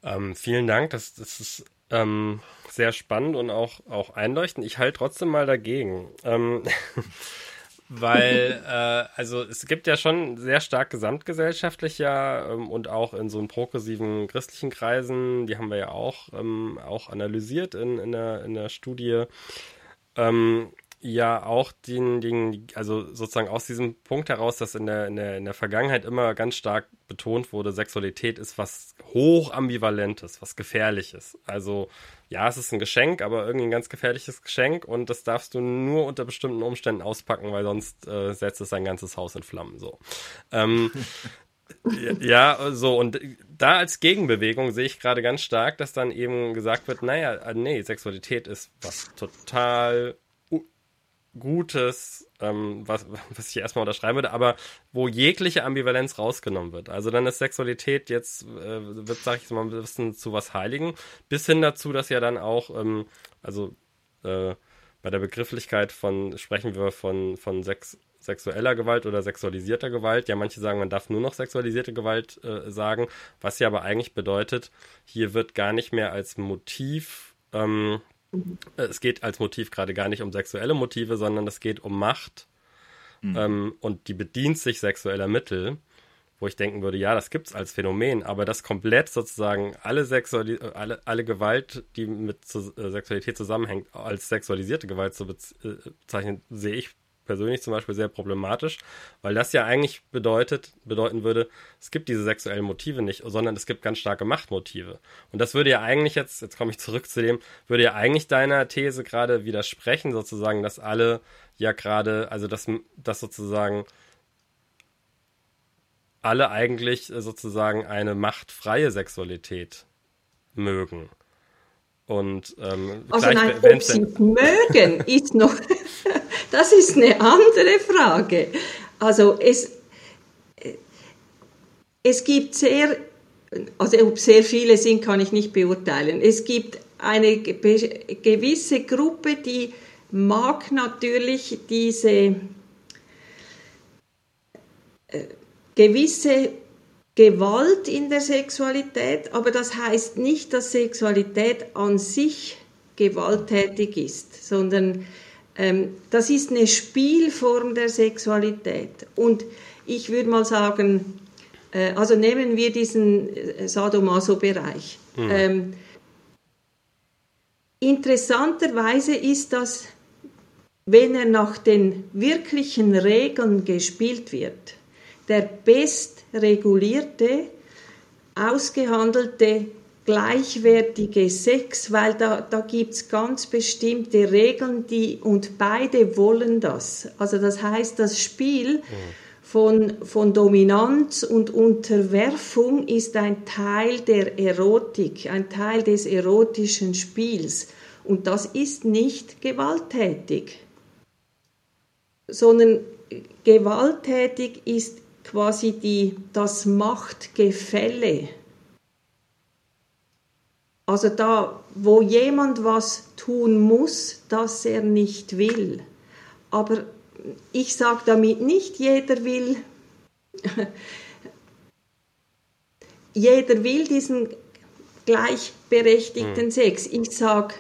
C: Ähm, vielen Dank, das, das ist ähm, sehr spannend und auch, auch einleuchtend. Ich halte trotzdem mal dagegen. Ähm, [LAUGHS] weil, äh, also es gibt ja schon sehr stark gesamtgesellschaftlich ja ähm, und auch in so einen progressiven christlichen Kreisen, die haben wir ja auch, ähm, auch analysiert in, in, der, in der Studie, ähm, ja auch den, den, also sozusagen aus diesem Punkt heraus, dass in der, in der, in der Vergangenheit immer ganz stark betont wurde, Sexualität ist was hoch ambivalentes, was gefährliches. Also ja, es ist ein Geschenk, aber irgendwie ein ganz gefährliches Geschenk und das darfst du nur unter bestimmten Umständen auspacken, weil sonst äh, setzt es dein ganzes Haus in Flammen. So. Ähm, [LAUGHS] ja, so, und da als Gegenbewegung sehe ich gerade ganz stark, dass dann eben gesagt wird, naja, äh, nee, Sexualität ist was total Gutes, ähm, was, was ich erstmal unterschreiben würde, aber wo jegliche Ambivalenz rausgenommen wird. Also dann ist Sexualität jetzt, äh, wird, sag ich mal, ein bisschen zu was Heiligen, bis hin dazu, dass ja dann auch, ähm, also äh, bei der Begrifflichkeit von, sprechen wir von, von Sex, sexueller Gewalt oder sexualisierter Gewalt. Ja, manche sagen, man darf nur noch sexualisierte Gewalt äh, sagen, was ja aber eigentlich bedeutet, hier wird gar nicht mehr als Motiv ähm, es geht als Motiv gerade gar nicht um sexuelle Motive, sondern es geht um Macht mhm. ähm, und die bedient sich sexueller Mittel, wo ich denken würde, ja, das gibt es als Phänomen, aber das komplett sozusagen alle, Sexuali alle, alle Gewalt, die mit äh, Sexualität zusammenhängt, als sexualisierte Gewalt zu äh, bezeichnen, sehe ich persönlich zum Beispiel sehr problematisch, weil das ja eigentlich bedeutet, bedeuten würde, es gibt diese sexuellen Motive nicht, sondern es gibt ganz starke Machtmotive. Und das würde ja eigentlich jetzt, jetzt komme ich zurück zu dem, würde ja eigentlich deiner These gerade widersprechen, sozusagen, dass alle ja gerade, also dass, dass sozusagen alle eigentlich sozusagen eine machtfreie Sexualität mögen. Und ähm,
B: also nein, ob sie mögen, ist noch, das ist eine andere Frage. Also es, es gibt sehr, also ob sehr viele sind, kann ich nicht beurteilen. Es gibt eine gewisse Gruppe, die mag natürlich diese äh, gewisse Gewalt in der Sexualität, aber das heißt nicht, dass Sexualität an sich gewalttätig ist, sondern das ist eine Spielform der Sexualität. Und ich würde mal sagen, äh, also nehmen wir diesen äh, Sadomaso-Bereich. Mhm. Ähm, interessanterweise ist das, wenn er nach den wirklichen Regeln gespielt wird, der bestregulierte, ausgehandelte, gleichwertige Sex, weil da, da gibt es ganz bestimmte Regeln, die und beide wollen das. Also das heißt, das Spiel von, von Dominanz und Unterwerfung ist ein Teil der Erotik, ein Teil des erotischen Spiels. Und das ist nicht gewalttätig, sondern gewalttätig ist quasi die, das Machtgefälle. Also da, wo jemand was tun muss, das er nicht will. Aber ich sage damit nicht, jeder will, [LAUGHS] jeder will diesen gleichberechtigten hm. Sex. Ich sage,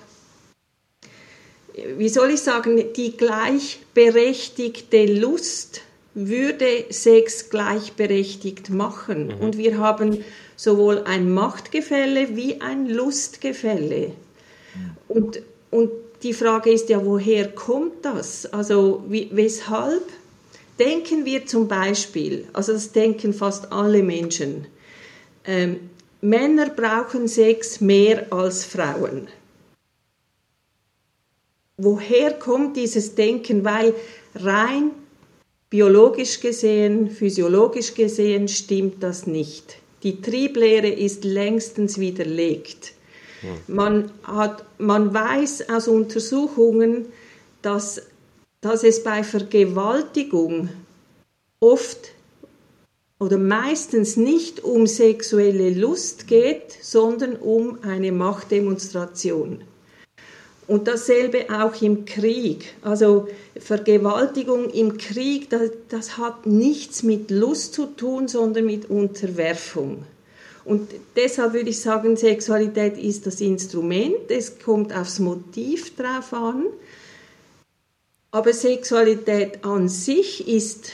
B: wie soll ich sagen, die gleichberechtigte Lust würde Sex gleichberechtigt machen. Mhm. Und wir haben sowohl ein Machtgefälle wie ein Lustgefälle. Und, und die Frage ist ja, woher kommt das? Also wie, weshalb denken wir zum Beispiel, also das denken fast alle Menschen, ähm, Männer brauchen Sex mehr als Frauen. Woher kommt dieses Denken? Weil rein biologisch gesehen, physiologisch gesehen stimmt das nicht. Die Trieblehre ist längstens widerlegt. Man, hat, man weiß aus Untersuchungen, dass, dass es bei Vergewaltigung oft oder meistens nicht um sexuelle Lust geht, sondern um eine Machtdemonstration. Und dasselbe auch im Krieg. Also Vergewaltigung im Krieg, das, das, hat nichts mit Lust zu tun, sondern mit Unterwerfung. Und deshalb würde ich sagen, Sexualität ist das Instrument, es kommt aufs Motiv drauf an. Aber Sexualität an sich ist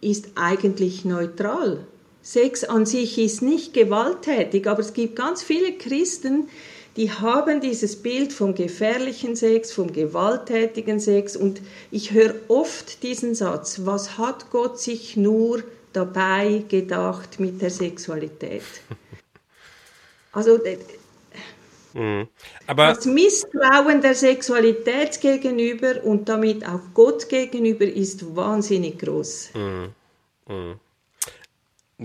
B: ist eigentlich neutral. Sex an sich ist nicht gewalttätig, aber es gibt ganz viele Christen, die haben dieses Bild vom gefährlichen Sex, vom gewalttätigen Sex und ich höre oft diesen Satz, was hat Gott sich nur dabei gedacht mit der Sexualität? [LAUGHS] Also mhm. Aber das Misstrauen der Sexualität gegenüber und damit auch Gott gegenüber ist wahnsinnig groß. Mhm. Mhm.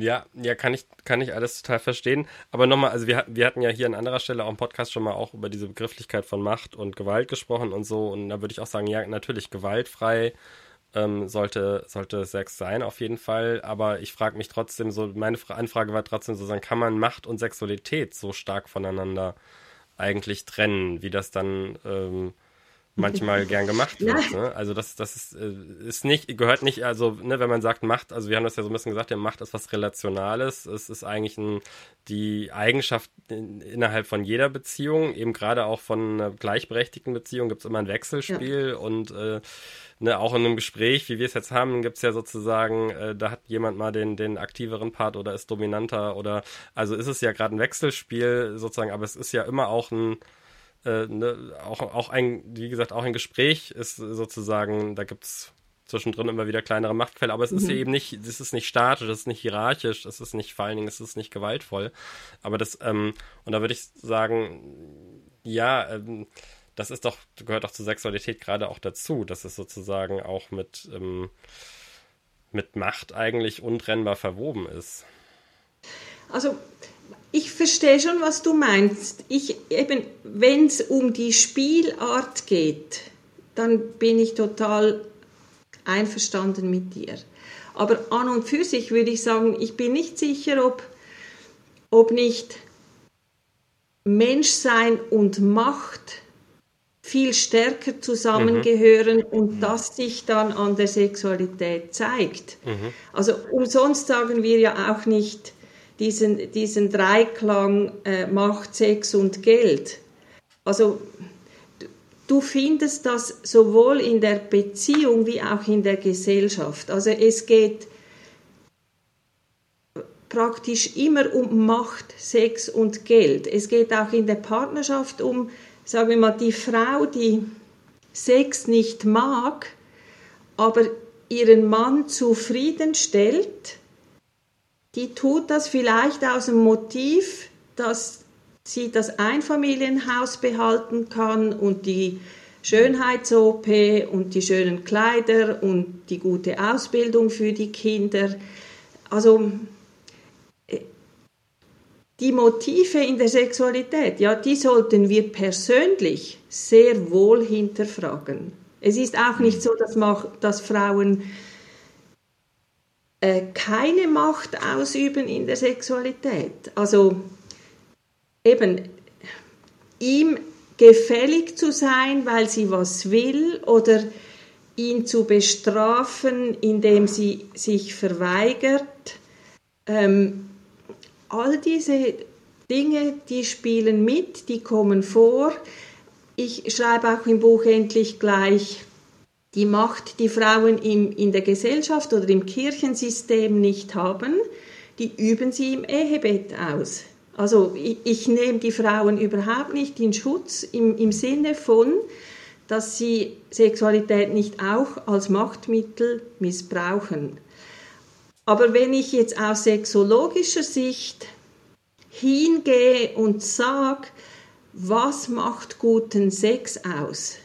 C: Ja, ja, kann ich, kann ich alles total verstehen. Aber nochmal, also wir, wir hatten ja hier an anderer Stelle auch im Podcast schon mal auch über diese Begrifflichkeit von Macht und Gewalt gesprochen und so. Und da würde ich auch sagen, ja, natürlich gewaltfrei ähm, sollte, sollte Sex sein, auf jeden Fall. Aber ich frage mich trotzdem so, meine Anfrage war trotzdem so, kann man Macht und Sexualität so stark voneinander eigentlich trennen, wie das dann ähm, manchmal gern gemacht [LAUGHS] wird. Ne? Also das, das ist, äh, ist nicht, gehört nicht, also ne, wenn man sagt Macht, also wir haben das ja so ein bisschen gesagt, ja, Macht ist was Relationales. Es ist eigentlich ein, die Eigenschaft in, innerhalb von jeder Beziehung, eben gerade auch von einer gleichberechtigten Beziehung gibt es immer ein Wechselspiel ja. und äh, ne, auch in einem Gespräch, wie wir es jetzt haben, gibt es ja sozusagen, äh, da hat jemand mal den, den aktiveren Part oder ist dominanter oder also ist es ja gerade ein Wechselspiel sozusagen, aber es ist ja immer auch ein äh, ne, auch, auch ein, wie gesagt, auch ein Gespräch ist sozusagen, da gibt es zwischendrin immer wieder kleinere Machtquellen, aber es mhm. ist eben nicht, es ist nicht statisch, es ist nicht hierarchisch, es ist nicht vor allen Dingen, es ist nicht gewaltvoll. Aber das, ähm, und da würde ich sagen, ja, ähm, das ist doch, gehört doch zur Sexualität gerade auch dazu, dass es sozusagen auch mit, ähm, mit Macht eigentlich untrennbar verwoben ist.
B: Also ich verstehe schon, was du meinst. Ich eben, wenn es um die Spielart geht, dann bin ich total einverstanden mit dir. Aber an und für sich würde ich sagen, ich bin nicht sicher, ob, ob nicht Menschsein und Macht viel stärker zusammengehören mhm. und das sich dann an der Sexualität zeigt. Mhm. Also umsonst sagen wir ja auch nicht, diesen, diesen Dreiklang äh, Macht, Sex und Geld. Also du findest das sowohl in der Beziehung wie auch in der Gesellschaft. Also es geht praktisch immer um Macht, Sex und Geld. Es geht auch in der Partnerschaft um, sagen wir mal, die Frau, die Sex nicht mag, aber ihren Mann zufriedenstellt die tut das vielleicht aus dem Motiv, dass sie das Einfamilienhaus behalten kann und die Schönheits-OP und die schönen Kleider und die gute Ausbildung für die Kinder. Also äh, die Motive in der Sexualität, ja, die sollten wir persönlich sehr wohl hinterfragen. Es ist auch nicht so, dass, dass Frauen äh, keine Macht ausüben in der Sexualität. Also eben ihm gefällig zu sein, weil sie was will oder ihn zu bestrafen, indem sie sich verweigert. Ähm, all diese Dinge, die spielen mit, die kommen vor. Ich schreibe auch im Buch endlich gleich die Macht, die Frauen im, in der Gesellschaft oder im Kirchensystem nicht haben, die üben sie im Ehebett aus. Also ich, ich nehme die Frauen überhaupt nicht in Schutz im, im Sinne von, dass sie Sexualität nicht auch als Machtmittel missbrauchen. Aber wenn ich jetzt aus sexologischer Sicht hingehe und sage, was macht guten Sex aus,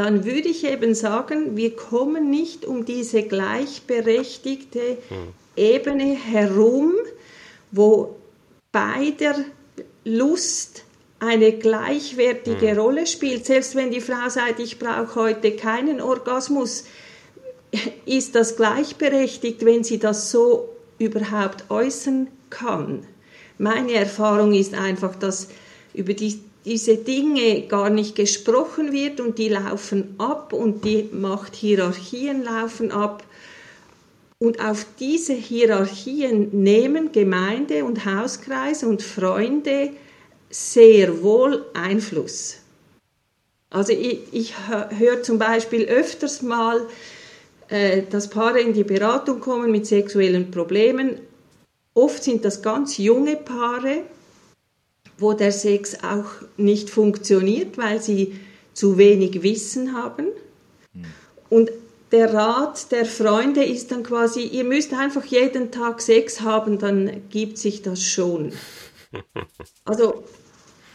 B: dann würde ich eben sagen, wir kommen nicht um diese gleichberechtigte Ebene herum, wo bei der Lust eine gleichwertige Rolle spielt. Selbst wenn die Frau sagt, ich brauche heute keinen Orgasmus, ist das gleichberechtigt, wenn sie das so überhaupt äußern kann. Meine Erfahrung ist einfach, dass über die, diese Dinge gar nicht gesprochen wird und die laufen ab und die Machthierarchien laufen ab. Und auf diese Hierarchien nehmen Gemeinde und Hauskreis und Freunde sehr wohl Einfluss. Also ich, ich höre zum Beispiel öfters mal, äh, dass Paare in die Beratung kommen mit sexuellen Problemen. Oft sind das ganz junge Paare, wo der Sex auch nicht funktioniert, weil sie zu wenig Wissen haben. Hm. Und der Rat der Freunde ist dann quasi, ihr müsst einfach jeden Tag Sex haben, dann gibt sich das schon. [LAUGHS] Also [LAUGHS]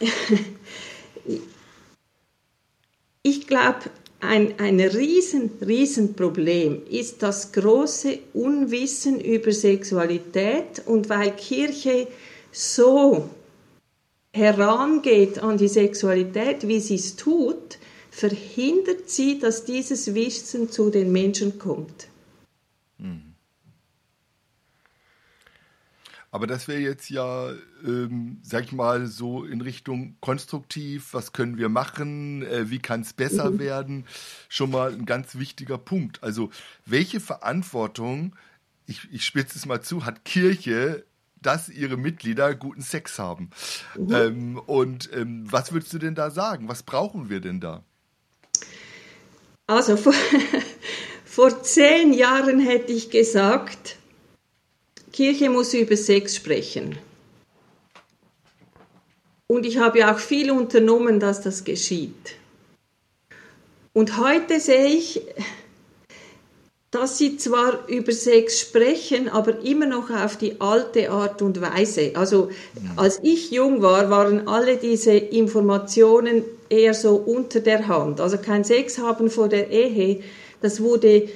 B: ich glaube, ein, ein riesen, riesen Problem ist das große Unwissen über Sexualität und weil Kirche so herangeht an die Sexualität, wie sie es tut, verhindert sie, dass dieses Wissen zu den Menschen kommt. Mhm.
A: Aber das wäre jetzt ja, ähm, sag ich mal, so in Richtung konstruktiv, was können wir machen, äh, wie kann es besser mhm. werden, schon mal ein ganz wichtiger Punkt. Also welche Verantwortung, ich, ich spitze es mal zu, hat Kirche, dass ihre Mitglieder guten Sex haben? Mhm. Ähm, und ähm, was würdest du denn da sagen? Was brauchen wir denn da?
B: Also vor, [LAUGHS] vor zehn Jahren hätte ich gesagt, Kirche muss über Sex sprechen. Und ich habe ja auch viel unternommen, dass das geschieht. Und heute sehe ich, dass sie zwar über Sex sprechen, aber immer noch auf die alte Art und Weise. Also als ich jung war, waren alle diese Informationen eher so unter der Hand. Also kein Sex haben vor der Ehe, das wurde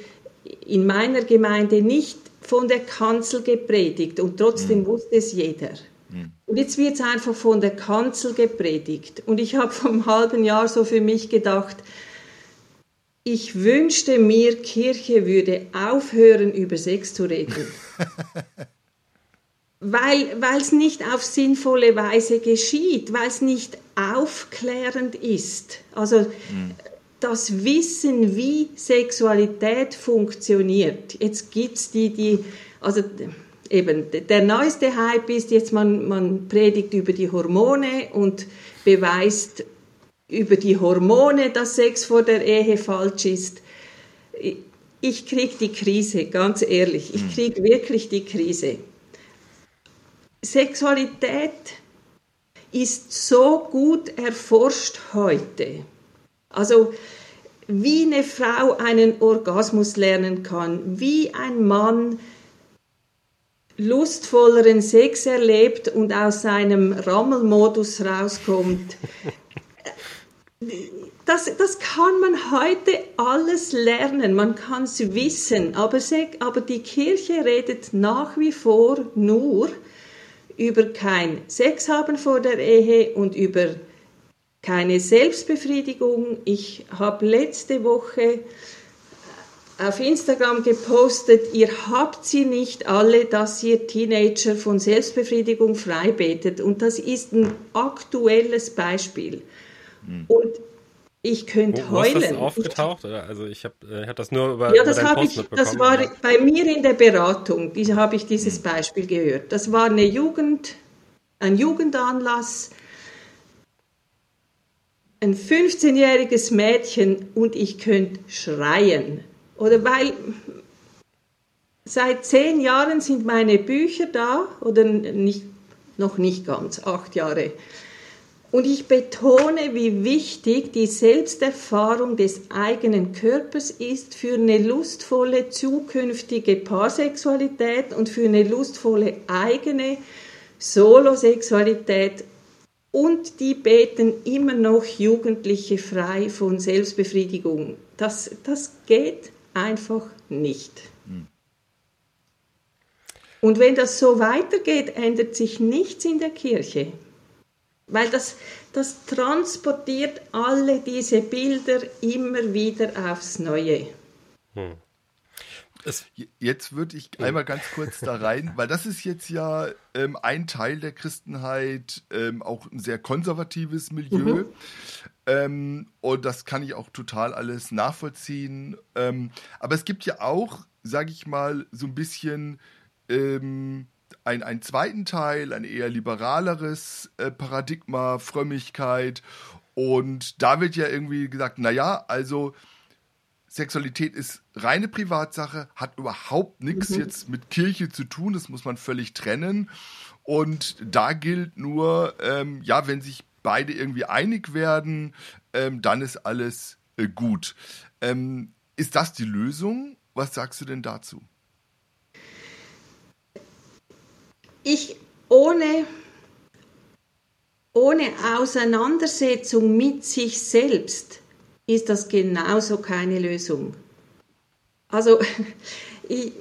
B: in meiner Gemeinde nicht von der Kanzel gepredigt und trotzdem mhm. wusste es jeder. Mhm. Und jetzt wird es einfach von der Kanzel gepredigt. Und ich habe vor einem halben Jahr so für mich gedacht, ich wünschte mir, Kirche würde aufhören, über Sex zu reden. [LAUGHS] weil es nicht auf sinnvolle Weise geschieht, weil es nicht aufklärend ist. Also mhm das Wissen, wie Sexualität funktioniert. Jetzt gibt es die, die, also eben der neueste Hype ist jetzt, man, man predigt über die Hormone und beweist über die Hormone, dass Sex vor der Ehe falsch ist. Ich kriege die Krise, ganz ehrlich, ich hm. kriege wirklich die Krise. Sexualität ist so gut erforscht heute. Also wie eine Frau einen Orgasmus lernen kann, wie ein Mann lustvolleren Sex erlebt und aus seinem Rammelmodus rauskommt. [LAUGHS] Das, das kann man heute alles lernen, man kann es wissen, aber, aber die Kirche redet nach wie vor nur über kein Sex haben vor der Ehe und über keine Selbstbefriedigung. Ich habe letzte Woche auf Instagram gepostet, ihr habt sie nicht alle, dass ihr Teenager von Selbstbefriedigung freibetet. Und das ist ein aktuelles Beispiel. Hm. Und ich könnte Wo, heulen. Ist das
C: aufgetaucht? Oder? Also ich habe äh, hab das nur über,
B: ja, das über ich, Das war oder? bei mir in der Beratung, diese habe ich dieses hm. Beispiel gehört. Das war eine Jugend, ein Jugendanlass ein 15-jähriges Mädchen und ich könnte schreien. Oder weil seit zehn Jahren sind meine Bücher da, oder nicht, noch nicht ganz, acht Jahre. Und ich betone, wie wichtig die Selbsterfahrung des eigenen Körpers ist für eine lustvolle zukünftige Paarsexualität und für eine lustvolle eigene Solosexualität und die beten immer noch Jugendliche frei von Selbstbefriedigung. Das, das geht einfach nicht. Hm. Und wenn das so weitergeht, ändert sich nichts in der Kirche. Weil das, das transportiert alle diese Bilder immer wieder aufs Neue. Hm.
A: Jetzt würde ich einmal ganz kurz da rein, weil das ist jetzt ja ähm, ein Teil der Christenheit, ähm, auch ein sehr konservatives Milieu. Mhm. Ähm, und das kann ich auch total alles nachvollziehen. Ähm, aber es gibt ja auch, sage ich mal, so ein bisschen ähm, ein, einen zweiten Teil, ein eher liberaleres äh, Paradigma, Frömmigkeit. Und da wird ja irgendwie gesagt, naja, also Sexualität ist reine Privatsache, hat überhaupt nichts mhm. jetzt mit Kirche zu tun, das muss man völlig trennen. Und da gilt nur, ähm, ja, wenn sich beide irgendwie einig werden, ähm, dann ist alles äh, gut. Ähm, ist das die Lösung? Was sagst du denn dazu?
B: Ich ohne, ohne Auseinandersetzung mit sich selbst ist das genauso keine Lösung. Also [LAUGHS] ich,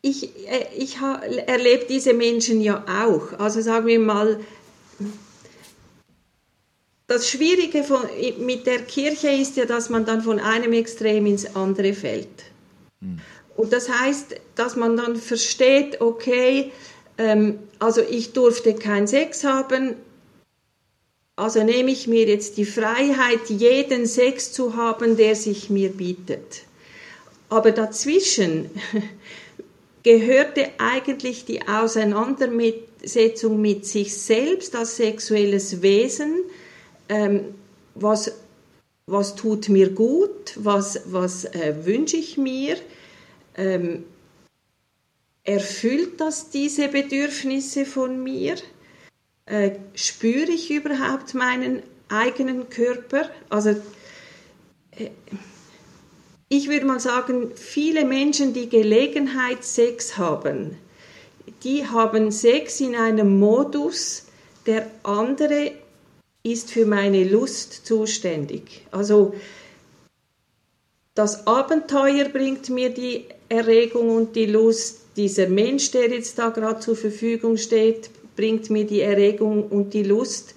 B: ich, äh, ich erlebe diese Menschen ja auch. Also sagen wir mal, das Schwierige von, mit der Kirche ist ja, dass man dann von einem Extrem ins andere fällt. Hm. Und das heißt, dass man dann versteht, okay, ähm, also ich durfte keinen Sex haben, also nehme ich mir jetzt die Freiheit, jeden Sex zu haben, der sich mir bietet. Aber dazwischen [LAUGHS] gehörte eigentlich die Auseinandersetzung mit sich selbst als sexuelles Wesen. Ähm, was, was tut mir gut? Was, was äh, wünsche ich mir? Ähm, erfüllt das diese Bedürfnisse von mir? Äh, spüre ich überhaupt meinen eigenen Körper? Also äh, ich würde mal sagen, viele Menschen, die Gelegenheit Sex haben, die haben Sex in einem Modus, der andere ist für meine Lust zuständig. Also das Abenteuer bringt mir die Erregung und die Lust, dieser Mensch, der jetzt da gerade zur Verfügung steht, bringt mir die Erregung und die Lust.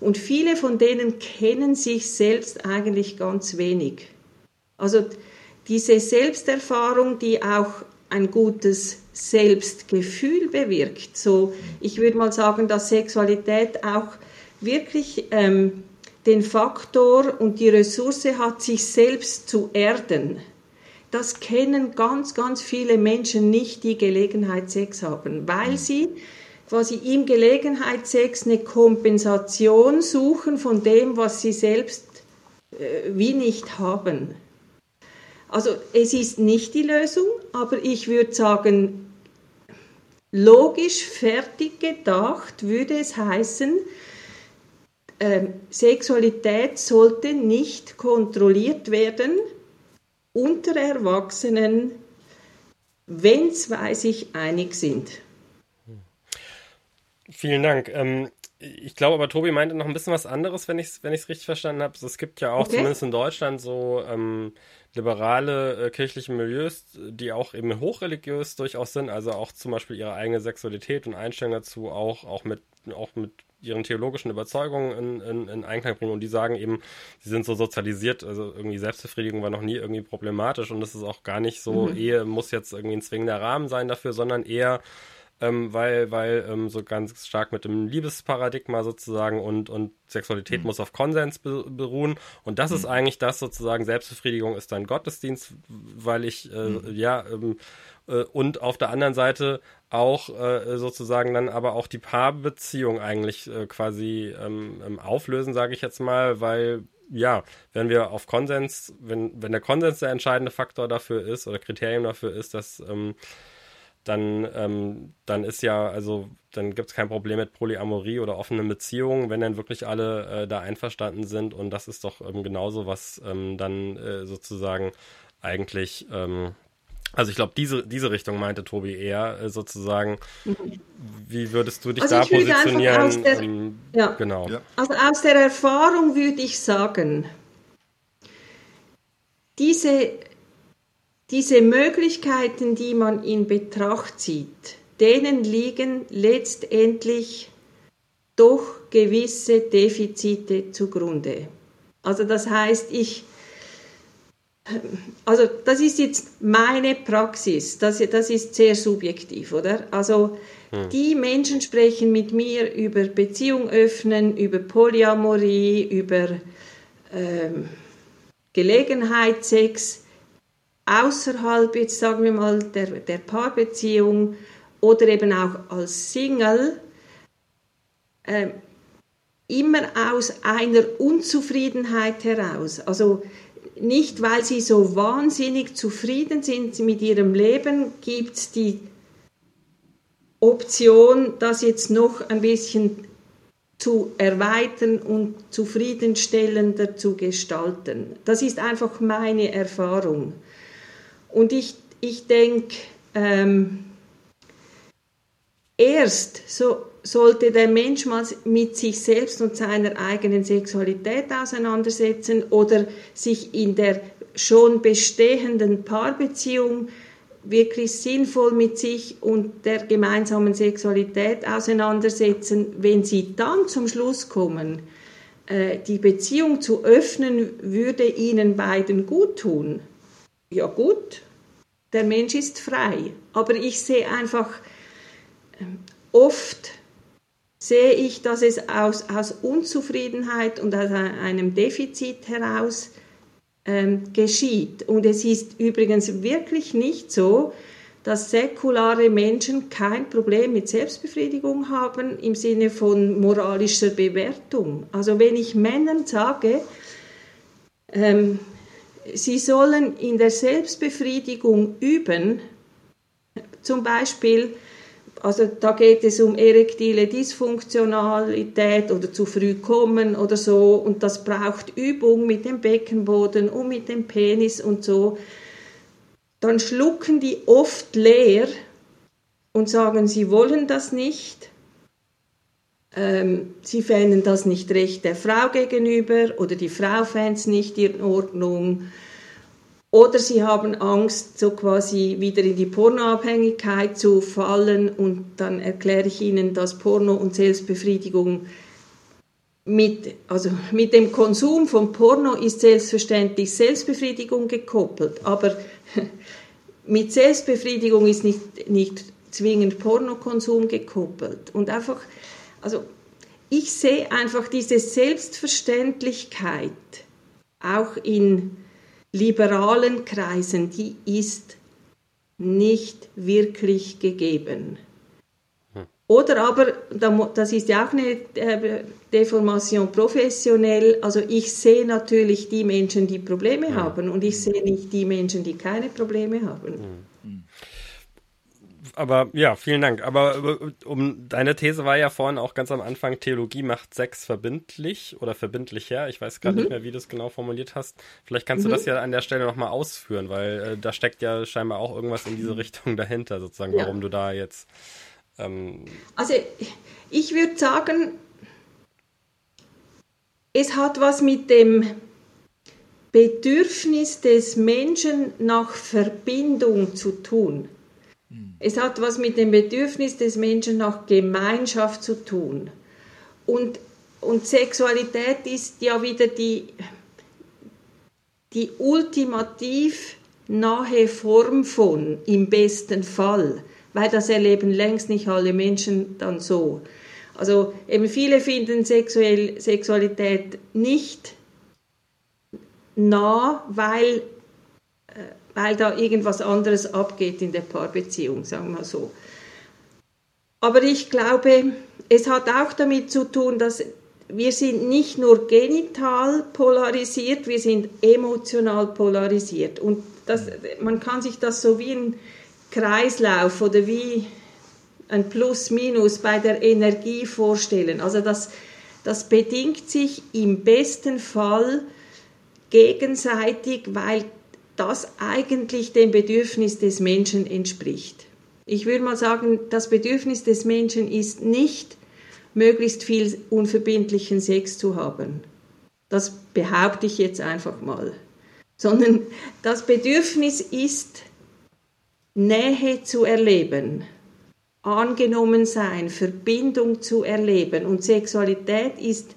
B: Und viele von denen kennen sich selbst eigentlich ganz wenig. Also diese Selbsterfahrung, die auch ein gutes Selbstgefühl bewirkt. So, ich würde mal sagen, dass Sexualität auch wirklich ähm, den Faktor und die Ressource hat, sich selbst zu erden das kennen ganz, ganz viele Menschen nicht, die Gelegenheitsex haben, weil sie quasi im Gelegenheitsex eine Kompensation suchen von dem, was sie selbst äh, wie nicht haben. Also es ist nicht die Lösung, aber ich würde sagen, logisch fertig gedacht würde es heißen, äh, Sexualität sollte nicht kontrolliert werden, unter Erwachsenen, wenn zwei sich einig sind.
C: Vielen Dank. Ähm, ich glaube aber, Tobi meinte noch ein bisschen was anderes, wenn ich es wenn richtig verstanden habe. Es gibt ja auch okay. zumindest in Deutschland so ähm, liberale äh, kirchliche Milieus, die auch eben hochreligiös durchaus sind, also auch zum Beispiel ihre eigene Sexualität und Einstellung dazu auch, auch mit, auch mit ihren theologischen Überzeugungen in, in, in Einklang bringen und die sagen eben, sie sind so sozialisiert, also irgendwie Selbstbefriedigung war noch nie irgendwie problematisch und das ist auch gar nicht so, mhm. Ehe muss jetzt irgendwie ein zwingender Rahmen sein dafür, sondern eher ähm, weil, weil ähm, so ganz stark mit dem Liebesparadigma sozusagen und, und Sexualität mhm. muss auf Konsens be beruhen. Und das mhm. ist eigentlich das sozusagen, Selbstbefriedigung ist ein Gottesdienst, weil ich, äh, mhm. ja, ähm, äh, und auf der anderen Seite auch äh, sozusagen dann aber auch die Paarbeziehung eigentlich äh, quasi ähm, ähm, auflösen, sage ich jetzt mal, weil ja, wenn wir auf Konsens, wenn, wenn der Konsens der entscheidende Faktor dafür ist oder Kriterium dafür ist, dass ähm, dann, ähm, dann ist ja, also dann gibt es kein Problem mit Polyamorie oder offenen Beziehungen, wenn dann wirklich alle äh, da einverstanden sind und das ist doch ähm, genauso, was ähm, dann äh, sozusagen eigentlich ähm, Also ich glaube, diese, diese Richtung meinte Tobi eher äh, sozusagen. Wie würdest du dich also da positionieren?
B: Der, ähm, ja. Genau. Ja. Also aus der Erfahrung würde ich sagen, diese, diese Möglichkeiten, die man in Betracht zieht, denen liegen letztendlich doch gewisse Defizite zugrunde. Also das heißt, ich also das ist jetzt meine Praxis, das, das ist sehr subjektiv, oder? Also hm. die Menschen sprechen mit mir über Beziehung öffnen, über Polyamorie, über ähm, Gelegenheitssex außerhalb, jetzt sagen wir mal, der, der Paarbeziehung oder eben auch als Single, äh, immer aus einer Unzufriedenheit heraus. Also nicht, weil sie so wahnsinnig zufrieden sind mit ihrem Leben, gibt es die Option, das jetzt noch ein bisschen zu erweitern und zufriedenstellender zu gestalten. Das ist einfach meine Erfahrung. Und ich, ich denke, ähm, erst so sollte der Mensch mal mit sich selbst und seiner eigenen Sexualität auseinandersetzen oder sich in der schon bestehenden Paarbeziehung wirklich sinnvoll mit sich und der gemeinsamen Sexualität auseinandersetzen, wenn sie dann zum Schluss kommen, äh, die Beziehung zu öffnen, würde ihnen beiden gut tun. Ja gut, der Mensch ist frei, aber ich sehe einfach ähm, oft sehe ich, dass es aus, aus Unzufriedenheit und aus einem Defizit heraus ähm, geschieht. Und es ist übrigens wirklich nicht so, dass säkulare Menschen kein Problem mit Selbstbefriedigung haben im Sinne von moralischer Bewertung. Also wenn ich Männern sage, ähm, sie sollen in der Selbstbefriedigung üben, zum Beispiel also da geht es um erektile Dysfunktionalität oder zu früh kommen oder so und das braucht Übung mit dem Beckenboden und mit dem Penis und so. Dann schlucken die oft leer und sagen, sie wollen das nicht. Ähm, sie fänden das nicht recht der Frau gegenüber oder die Frau fände es nicht in Ordnung oder sie haben Angst, so quasi wieder in die Pornoabhängigkeit zu fallen und dann erkläre ich ihnen, dass Porno und Selbstbefriedigung mit, also mit dem Konsum von Porno ist selbstverständlich Selbstbefriedigung gekoppelt, aber [LAUGHS] mit Selbstbefriedigung ist nicht, nicht zwingend Pornokonsum gekoppelt. Und einfach, also ich sehe einfach diese Selbstverständlichkeit auch in liberalen Kreisen, die ist nicht wirklich gegeben. Hm. Oder aber, das ist ja auch eine äh, Deformation professionell, also ich sehe natürlich die Menschen, die Probleme ja. Hm. haben und ich sehe nicht die Menschen, die keine Probleme haben.
C: Aber ja, vielen Dank. Aber um deine These war ja vorhin auch ganz am Anfang, Theologie macht Sex verbindlich oder verbindlicher. Ich weiß gerade mhm. nicht mehr, wie du es genau formuliert hast. Vielleicht kannst mhm. du das ja an der Stelle nochmal ausführen, weil äh, da steckt ja scheinbar auch irgendwas in diese Richtung dahinter, sozusagen, ja. warum du da jetzt. Ähm
B: also ich würde sagen, es hat was mit dem Bedürfnis des Menschen nach Verbindung zu tun. Es hat was mit dem Bedürfnis des Menschen nach Gemeinschaft zu tun. Und, und Sexualität ist ja wieder die, die ultimativ nahe Form von, im besten Fall, weil das erleben längst nicht alle Menschen dann so. Also eben viele finden Sexuell, Sexualität nicht nah, weil weil da irgendwas anderes abgeht in der Paarbeziehung, sagen wir so. Aber ich glaube, es hat auch damit zu tun, dass wir sind nicht nur genital polarisiert, wir sind emotional polarisiert. Und das, man kann sich das so wie ein Kreislauf oder wie ein Plus-Minus bei der Energie vorstellen. Also das, das bedingt sich im besten Fall gegenseitig, weil das eigentlich dem Bedürfnis des Menschen entspricht. Ich würde mal sagen, das Bedürfnis des Menschen ist nicht, möglichst viel unverbindlichen Sex zu haben. Das behaupte ich jetzt einfach mal. Sondern das Bedürfnis ist, Nähe zu erleben, angenommen sein, Verbindung zu erleben. Und Sexualität ist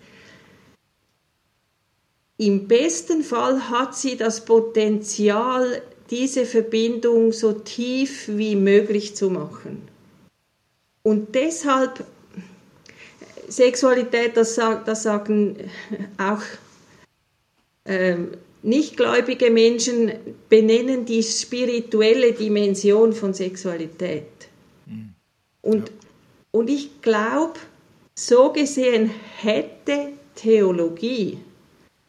B: im besten Fall hat sie das Potenzial, diese Verbindung so tief wie möglich zu machen. Und deshalb, Sexualität, das, das sagen auch ähm, nichtgläubige Menschen, benennen die spirituelle Dimension von Sexualität. Mhm. Und, ja. und ich glaube, so gesehen hätte Theologie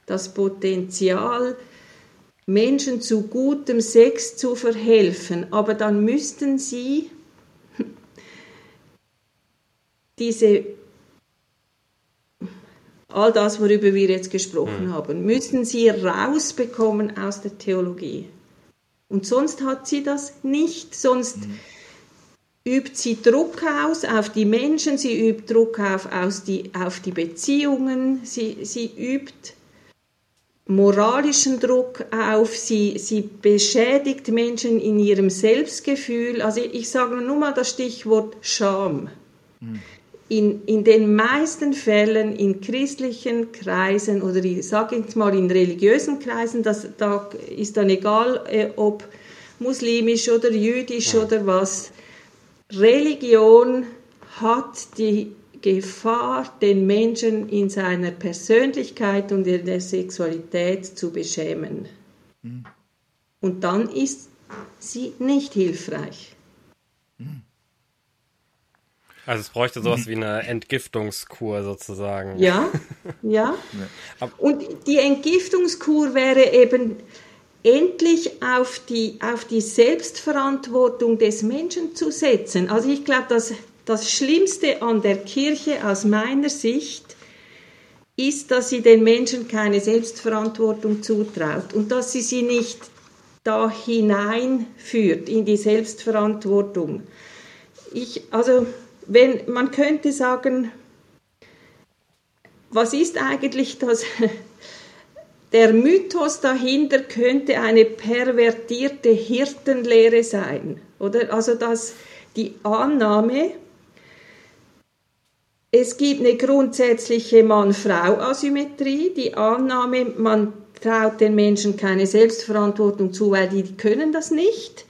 B: das Potenzial, Menschen zu gutem Sex zu verhelfen, aber dann müssten sie [LAUGHS] diese all das, worüber wir jetzt gesprochen mhm. haben, müssen sie rausbekommen aus der Theologie. Und sonst hat sie das nicht, sonst mhm. übt sie Druck aus auf die Menschen, sie übt Druck auf, aus die, auf die Beziehungen, sie, sie übt moralischen Druck auf, sie, sie beschädigt Menschen in ihrem Selbstgefühl. Also ich sage nur mal das Stichwort Scham. Mhm. In, in den meisten Fällen in christlichen Kreisen oder ich sage jetzt mal in religiösen Kreisen, das, da ist dann egal, äh, ob muslimisch oder jüdisch ja. oder was, Religion hat die Gefahr, den Menschen in seiner Persönlichkeit und in der Sexualität zu beschämen. Mhm. Und dann ist sie nicht hilfreich.
C: Also es bräuchte sowas wie eine Entgiftungskur sozusagen.
B: Ja, [LAUGHS] ja. Und die Entgiftungskur wäre eben endlich auf die, auf die Selbstverantwortung des Menschen zu setzen. Also ich glaube, dass das Schlimmste an der Kirche aus meiner Sicht ist, dass sie den Menschen keine Selbstverantwortung zutraut und dass sie sie nicht da hineinführt in die Selbstverantwortung. Ich, also, wenn man könnte sagen, was ist eigentlich das? [LAUGHS] Der Mythos dahinter könnte eine pervertierte Hirtenlehre sein, oder? Also, dass die Annahme, es gibt eine grundsätzliche Mann-Frau-Asymmetrie, die Annahme, man traut den Menschen keine Selbstverantwortung zu, weil die, können das nicht.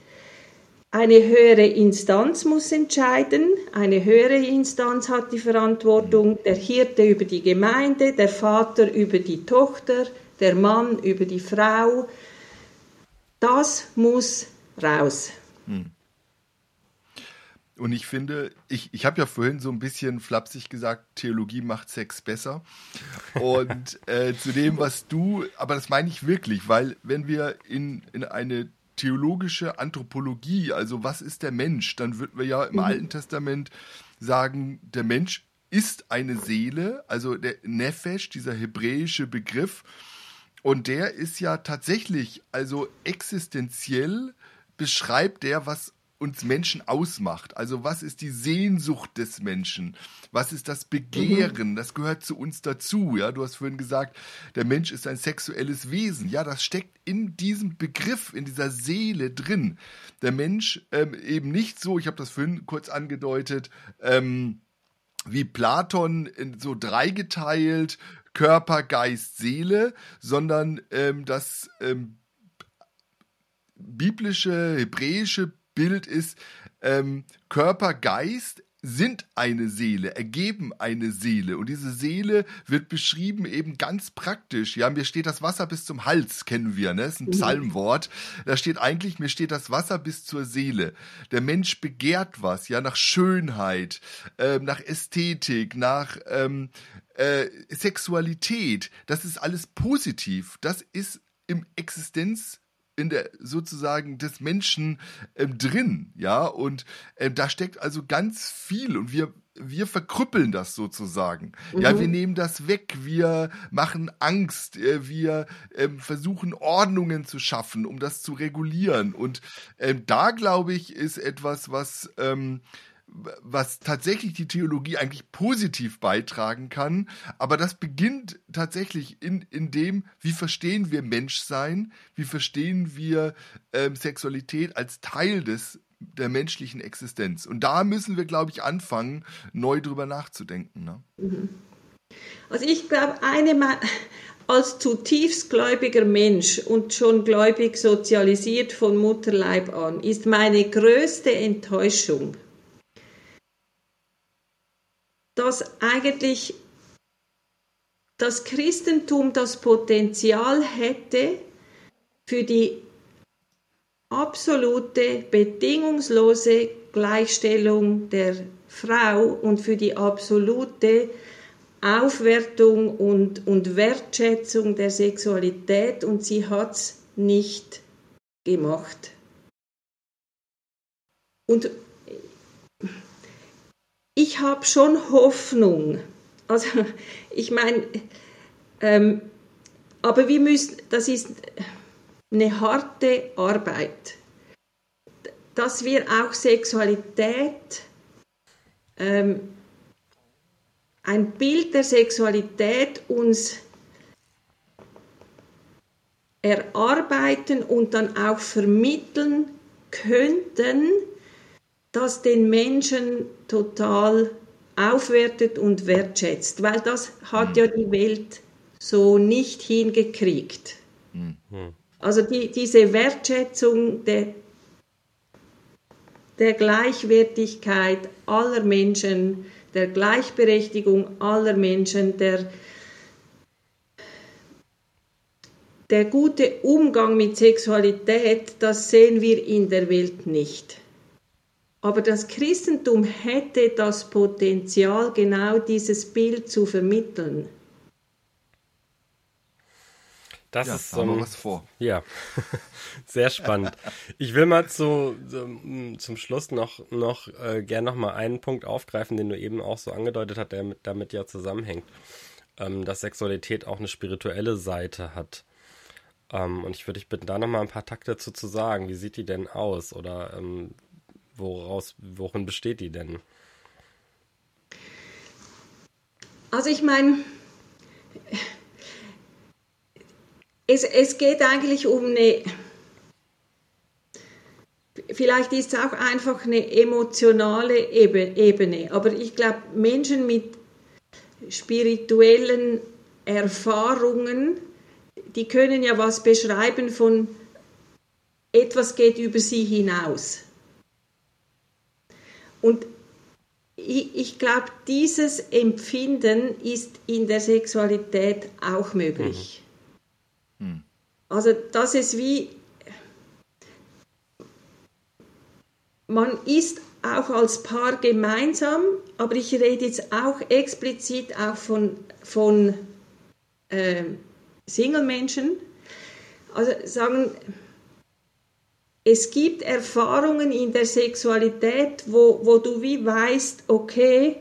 B: Eine höhere Instanz muss entscheiden. Eine höhere Instanz hat die Verantwortung, der Hirte über die Gemeinde, der Vater über die Tochter, der Mann über die Frau. Das muss raus. Hm.
A: Und ich finde, ich, ich habe ja vorhin so ein bisschen flapsig gesagt, Theologie macht Sex besser. Und [LAUGHS] äh, zu dem, was du, aber das meine ich wirklich, weil wenn wir in, in eine theologische Anthropologie, also was ist der Mensch, dann würden wir ja im mhm. Alten Testament sagen, der Mensch ist eine Seele, also der Nefesh, dieser hebräische Begriff. Und der ist ja tatsächlich, also existenziell beschreibt der, was uns Menschen ausmacht. Also was ist die Sehnsucht des Menschen? Was ist das Begehren? Das gehört zu uns dazu. Ja, du hast vorhin gesagt, der Mensch ist ein sexuelles Wesen. Ja, das steckt in diesem Begriff, in dieser Seele drin. Der Mensch ähm, eben nicht so, ich habe das vorhin kurz angedeutet, ähm, wie Platon so dreigeteilt, Körper, Geist, Seele, sondern ähm, das ähm, biblische, hebräische Bild ist, ähm, Körper, Geist sind eine Seele, ergeben eine Seele. Und diese Seele wird beschrieben eben ganz praktisch. Ja, mir steht das Wasser bis zum Hals, kennen wir, ne? Das ist ein mhm. Psalmwort. Da steht eigentlich, mir steht das Wasser bis zur Seele. Der Mensch begehrt was, ja, nach Schönheit, ähm, nach Ästhetik, nach ähm, äh, Sexualität. Das ist alles positiv. Das ist im Existenz in der sozusagen des Menschen ähm, drin, ja, und ähm, da steckt also ganz viel und wir wir verkrüppeln das sozusagen. Mhm. Ja, wir nehmen das weg, wir machen Angst, äh, wir ähm, versuchen Ordnungen zu schaffen, um das zu regulieren. Und ähm, da glaube ich, ist etwas, was ähm, was tatsächlich die Theologie eigentlich positiv beitragen kann. Aber das beginnt tatsächlich in, in dem, wie verstehen wir Menschsein, wie verstehen wir ähm, Sexualität als Teil des der menschlichen Existenz. Und da müssen wir, glaube ich, anfangen, neu drüber nachzudenken. Ne?
B: Mhm. Also ich glaube, eine als zutiefst gläubiger Mensch und schon gläubig sozialisiert von Mutterleib an, ist meine größte Enttäuschung, dass eigentlich das Christentum das Potenzial hätte, für die absolute, bedingungslose Gleichstellung der Frau und für die absolute Aufwertung und, und Wertschätzung der Sexualität und sie hat es nicht gemacht. Und ich habe schon Hoffnung. Also ich meine, ähm, aber wir müssen, das ist eine harte Arbeit, dass wir auch Sexualität, ähm, ein Bild der Sexualität uns erarbeiten und dann auch vermitteln könnten, das den Menschen total aufwertet und wertschätzt, weil das hat ja die Welt so nicht hingekriegt. Mhm. Also die, diese Wertschätzung der, der Gleichwertigkeit aller Menschen, der Gleichberechtigung aller Menschen, der, der gute Umgang mit Sexualität, das sehen wir in der Welt nicht. Aber das Christentum hätte das Potenzial, genau dieses Bild zu vermitteln.
C: Das ja, ist so. Um, was vor. Ja, [LAUGHS] sehr spannend. Ich will mal zu, zum Schluss noch, noch äh, gern noch mal einen Punkt aufgreifen, den du eben auch so angedeutet hast, der mit, damit ja zusammenhängt, ähm, dass Sexualität auch eine spirituelle Seite hat. Ähm, und ich würde dich bitten, da noch mal ein paar Takte dazu zu sagen. Wie sieht die denn aus? Oder ähm, woraus, worin besteht die denn?
B: Also ich meine, es, es geht eigentlich um eine, vielleicht ist es auch einfach eine emotionale Ebene, aber ich glaube, Menschen mit spirituellen Erfahrungen, die können ja was beschreiben von etwas geht über sie hinaus. Und ich, ich glaube, dieses Empfinden ist in der Sexualität auch möglich. Mhm. Hm. Also das ist wie, man ist auch als Paar gemeinsam, aber ich rede jetzt auch explizit auch von, von äh, Single-Menschen. Also sagen, es gibt Erfahrungen in der Sexualität, wo, wo du wie weißt, okay,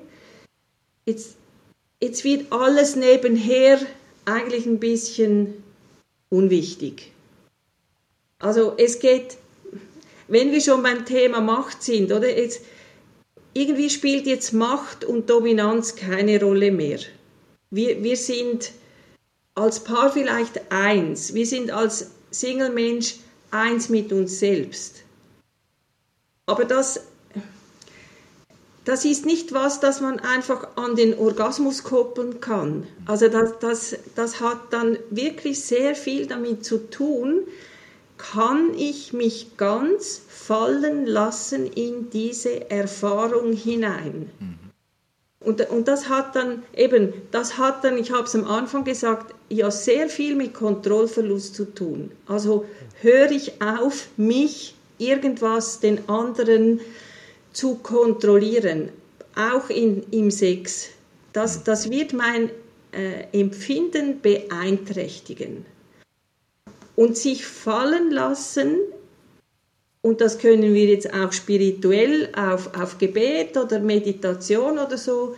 B: jetzt, jetzt wird alles nebenher eigentlich ein bisschen unwichtig. Also es geht, wenn wir schon beim Thema Macht sind, oder jetzt, irgendwie spielt jetzt Macht und Dominanz keine Rolle mehr. Wir, wir sind als Paar vielleicht eins, wir sind als Single-Mensch eins mit uns selbst. Aber das das ist nicht was, das man einfach an den Orgasmus koppeln kann. Also das, das, das hat dann wirklich sehr viel damit zu tun, kann ich mich ganz fallen lassen in diese Erfahrung hinein. Und, und das hat dann eben, das hat dann, ich habe es am Anfang gesagt, ja sehr viel mit Kontrollverlust zu tun. Also höre ich auf, mich irgendwas den anderen zu kontrollieren, auch in, im Sex. Das, das wird mein äh, Empfinden beeinträchtigen. und sich fallen lassen, und das können wir jetzt auch spirituell auf, auf Gebet oder Meditation oder so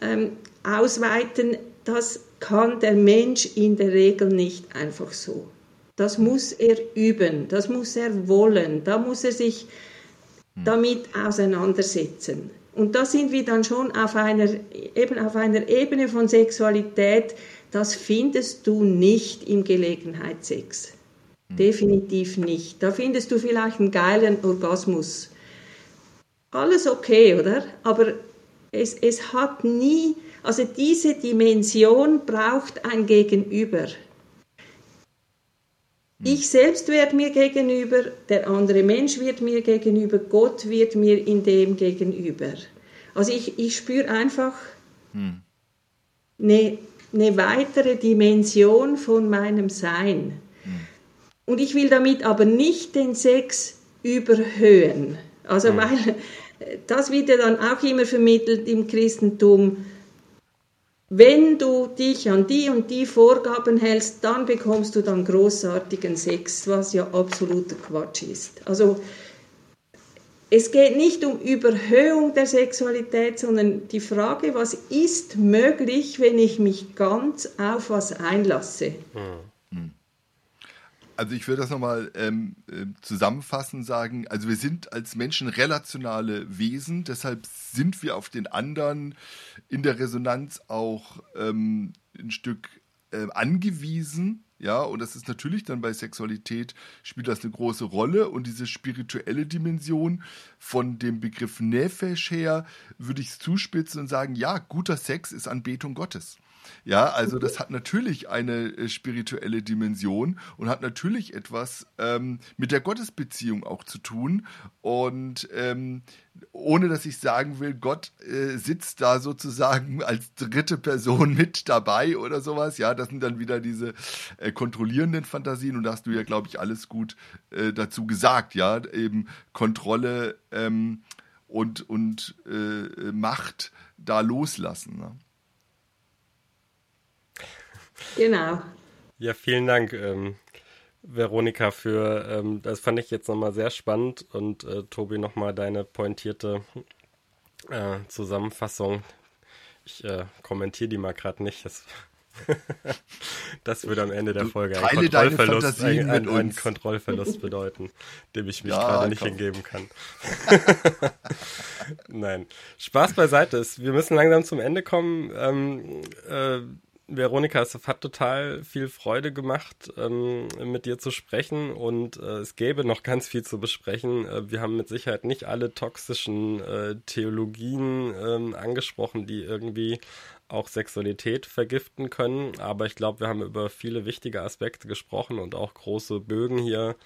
B: ähm, ausweiten, das kann der Mensch in der Regel nicht einfach so. Das muss er üben, das muss er wollen, da muss er sich damit auseinandersetzen. Und da sind wir dann schon auf einer, eben auf einer Ebene von Sexualität, das findest du nicht im Gelegenheitssex. Hm. Definitiv nicht. Da findest du vielleicht einen geilen Orgasmus. Alles okay, oder? Aber es, es hat nie, also diese Dimension braucht ein Gegenüber. Hm. Ich selbst werde mir gegenüber, der andere Mensch wird mir gegenüber, Gott wird mir in dem gegenüber. Also ich, ich spüre einfach hm. eine, eine weitere Dimension von meinem Sein. Und ich will damit aber nicht den Sex überhöhen. Also hm. weil das wird ja dann auch immer vermittelt im Christentum. Wenn du dich an die und die Vorgaben hältst, dann bekommst du dann großartigen Sex, was ja absoluter Quatsch ist. Also es geht nicht um Überhöhung der Sexualität, sondern die Frage, was ist möglich, wenn ich mich ganz auf was einlasse. Hm.
A: Also ich würde das nochmal ähm, äh, zusammenfassen sagen, also wir sind als Menschen relationale Wesen, deshalb sind wir auf den anderen in der Resonanz auch ähm, ein Stück äh, angewiesen, ja, und das ist natürlich dann bei Sexualität spielt das eine große Rolle. Und diese spirituelle Dimension von dem Begriff Nefesh her würde ich zuspitzen und sagen, ja, guter Sex ist Anbetung Gottes. Ja, also das hat natürlich eine äh, spirituelle Dimension und hat natürlich etwas ähm, mit der Gottesbeziehung auch zu tun. Und ähm, ohne dass ich sagen will, Gott äh, sitzt da sozusagen [LAUGHS] als dritte Person mit dabei oder sowas. Ja, das sind dann wieder diese äh, kontrollierenden Fantasien und da hast du ja, glaube ich, alles gut äh, dazu gesagt. Ja, eben Kontrolle ähm, und, und äh, Macht da loslassen. Ne?
B: Genau.
C: Ja, vielen Dank, ähm, Veronika, für ähm, das fand ich jetzt nochmal sehr spannend und äh, Tobi nochmal deine pointierte äh, Zusammenfassung. Ich äh, kommentiere die mal gerade nicht. Das, [LAUGHS] das würde am Ende der Folge einen Kontrollverlust, ein, ein, ein Kontrollverlust [LAUGHS] bedeuten, dem ich mich ja, gerade nicht komm. hingeben kann. [LAUGHS] Nein, Spaß beiseite. Wir müssen langsam zum Ende kommen. Ähm, äh, Veronika, es hat total viel Freude gemacht, ähm, mit dir zu sprechen und äh, es gäbe noch ganz viel zu besprechen. Äh, wir haben mit Sicherheit nicht alle toxischen äh, Theologien ähm, angesprochen, die irgendwie auch Sexualität vergiften können, aber ich glaube, wir haben über viele wichtige Aspekte gesprochen und auch große Bögen hier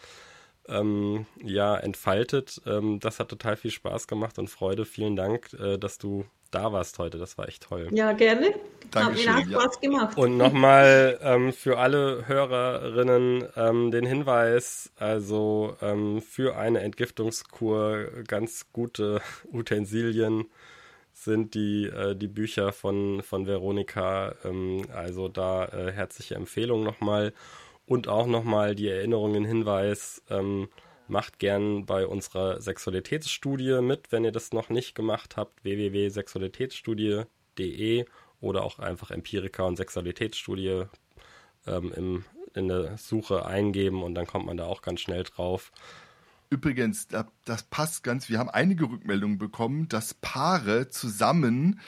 C: ähm, ja entfaltet. Ähm, das hat total viel Spaß gemacht und Freude. Vielen Dank, äh, dass du da warst heute. Das war echt toll.
B: Ja, gerne. Hat mir auch Spaß gemacht.
C: Und nochmal ähm, für alle Hörerinnen ähm, den Hinweis, also ähm, für eine Entgiftungskur ganz gute [LAUGHS] Utensilien sind die, äh, die Bücher von, von Veronika. Ähm, also da äh, herzliche Empfehlung nochmal. Und auch nochmal die Erinnerungen, Hinweis, ähm, Macht gern bei unserer Sexualitätsstudie mit, wenn ihr das noch nicht gemacht habt. www.sexualitätsstudie.de oder auch einfach Empirika und Sexualitätsstudie ähm, im, in der Suche eingeben und dann kommt man da auch ganz schnell drauf.
A: Übrigens, das passt ganz. Wir haben einige Rückmeldungen bekommen, dass Paare zusammen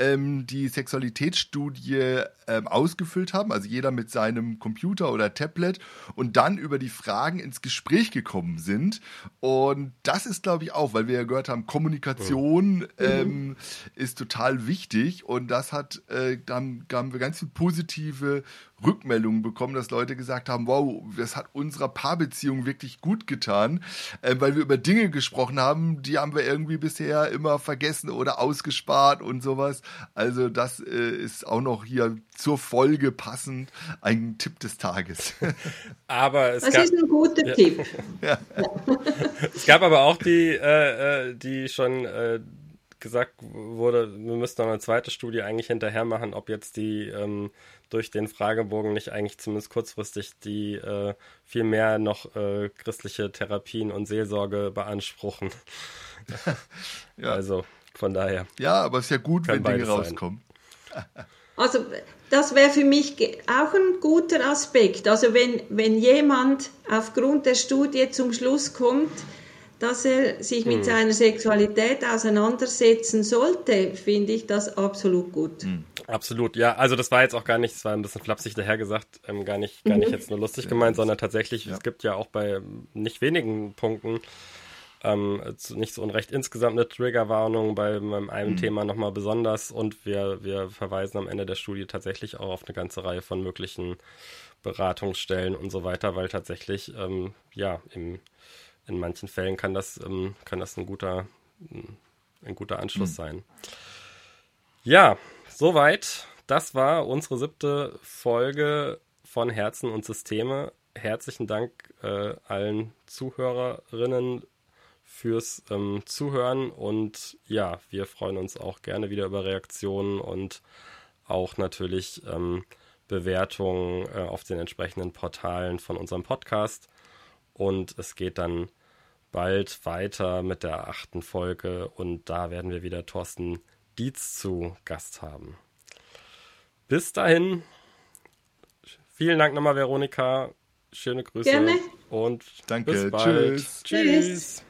A: ähm, die Sexualitätsstudie ähm, ausgefüllt haben, also jeder mit seinem Computer oder Tablet und dann über die Fragen ins Gespräch gekommen sind. Und das ist, glaube ich, auch, weil wir ja gehört haben, Kommunikation mhm. ähm, ist total wichtig und das hat, äh, da haben, da haben wir ganz viele positive Rückmeldungen bekommen, dass Leute gesagt haben, wow, das hat unserer Paarbeziehung wirklich gut getan, äh, weil wir über Dinge gesprochen haben, die haben wir irgendwie bisher immer vergessen oder ausgespart und sowas. Also das äh, ist auch noch hier zur Folge passend ein Tipp des Tages. [LAUGHS]
C: Aber es
B: das
C: gab,
B: ist ein guter ja. Tipp. [LAUGHS]
C: Ja. es gab aber auch die, äh, äh die schon äh, gesagt wurde, wir müssten noch eine zweite Studie eigentlich hinterher machen, ob jetzt die ähm, durch den Fragebogen nicht eigentlich zumindest kurzfristig die äh, viel mehr noch äh, christliche Therapien und Seelsorge beanspruchen. [LAUGHS] ja. Also von daher.
A: Ja, aber es ist ja gut, wenn Dinge rauskommen.
B: Also das wäre für mich auch ein guter Aspekt. Also wenn, wenn jemand aufgrund der Studie zum Schluss kommt, dass er sich mit hm. seiner Sexualität auseinandersetzen sollte, finde ich das absolut gut. Hm.
C: Absolut, ja. Also das war jetzt auch gar nicht, es war ein bisschen flapsig dahergesagt, ähm, gar nicht, gar nicht mhm. jetzt nur lustig gemeint, sondern tatsächlich, ja. es gibt ja auch bei nicht wenigen Punkten ähm, nicht so unrecht insgesamt eine Triggerwarnung bei einem mhm. Thema nochmal besonders und wir, wir verweisen am Ende der Studie tatsächlich auch auf eine ganze Reihe von möglichen Beratungsstellen und so weiter, weil tatsächlich, ähm, ja, im, in manchen Fällen kann das, ähm, kann das ein guter, ein guter Anschluss mhm. sein. Ja, soweit. Das war unsere siebte Folge von Herzen und Systeme. Herzlichen Dank äh, allen Zuhörerinnen fürs ähm, Zuhören und ja, wir freuen uns auch gerne wieder über Reaktionen und auch natürlich ähm, Bewertungen äh, auf den entsprechenden Portalen von unserem Podcast. Und es geht dann bald weiter mit der achten Folge und da werden wir wieder Thorsten Dietz zu Gast haben. Bis dahin, vielen Dank nochmal, Veronika. Schöne Grüße.
B: Gerne.
C: Und
A: Danke.
C: bis bald.
A: Tschüss. Tschüss.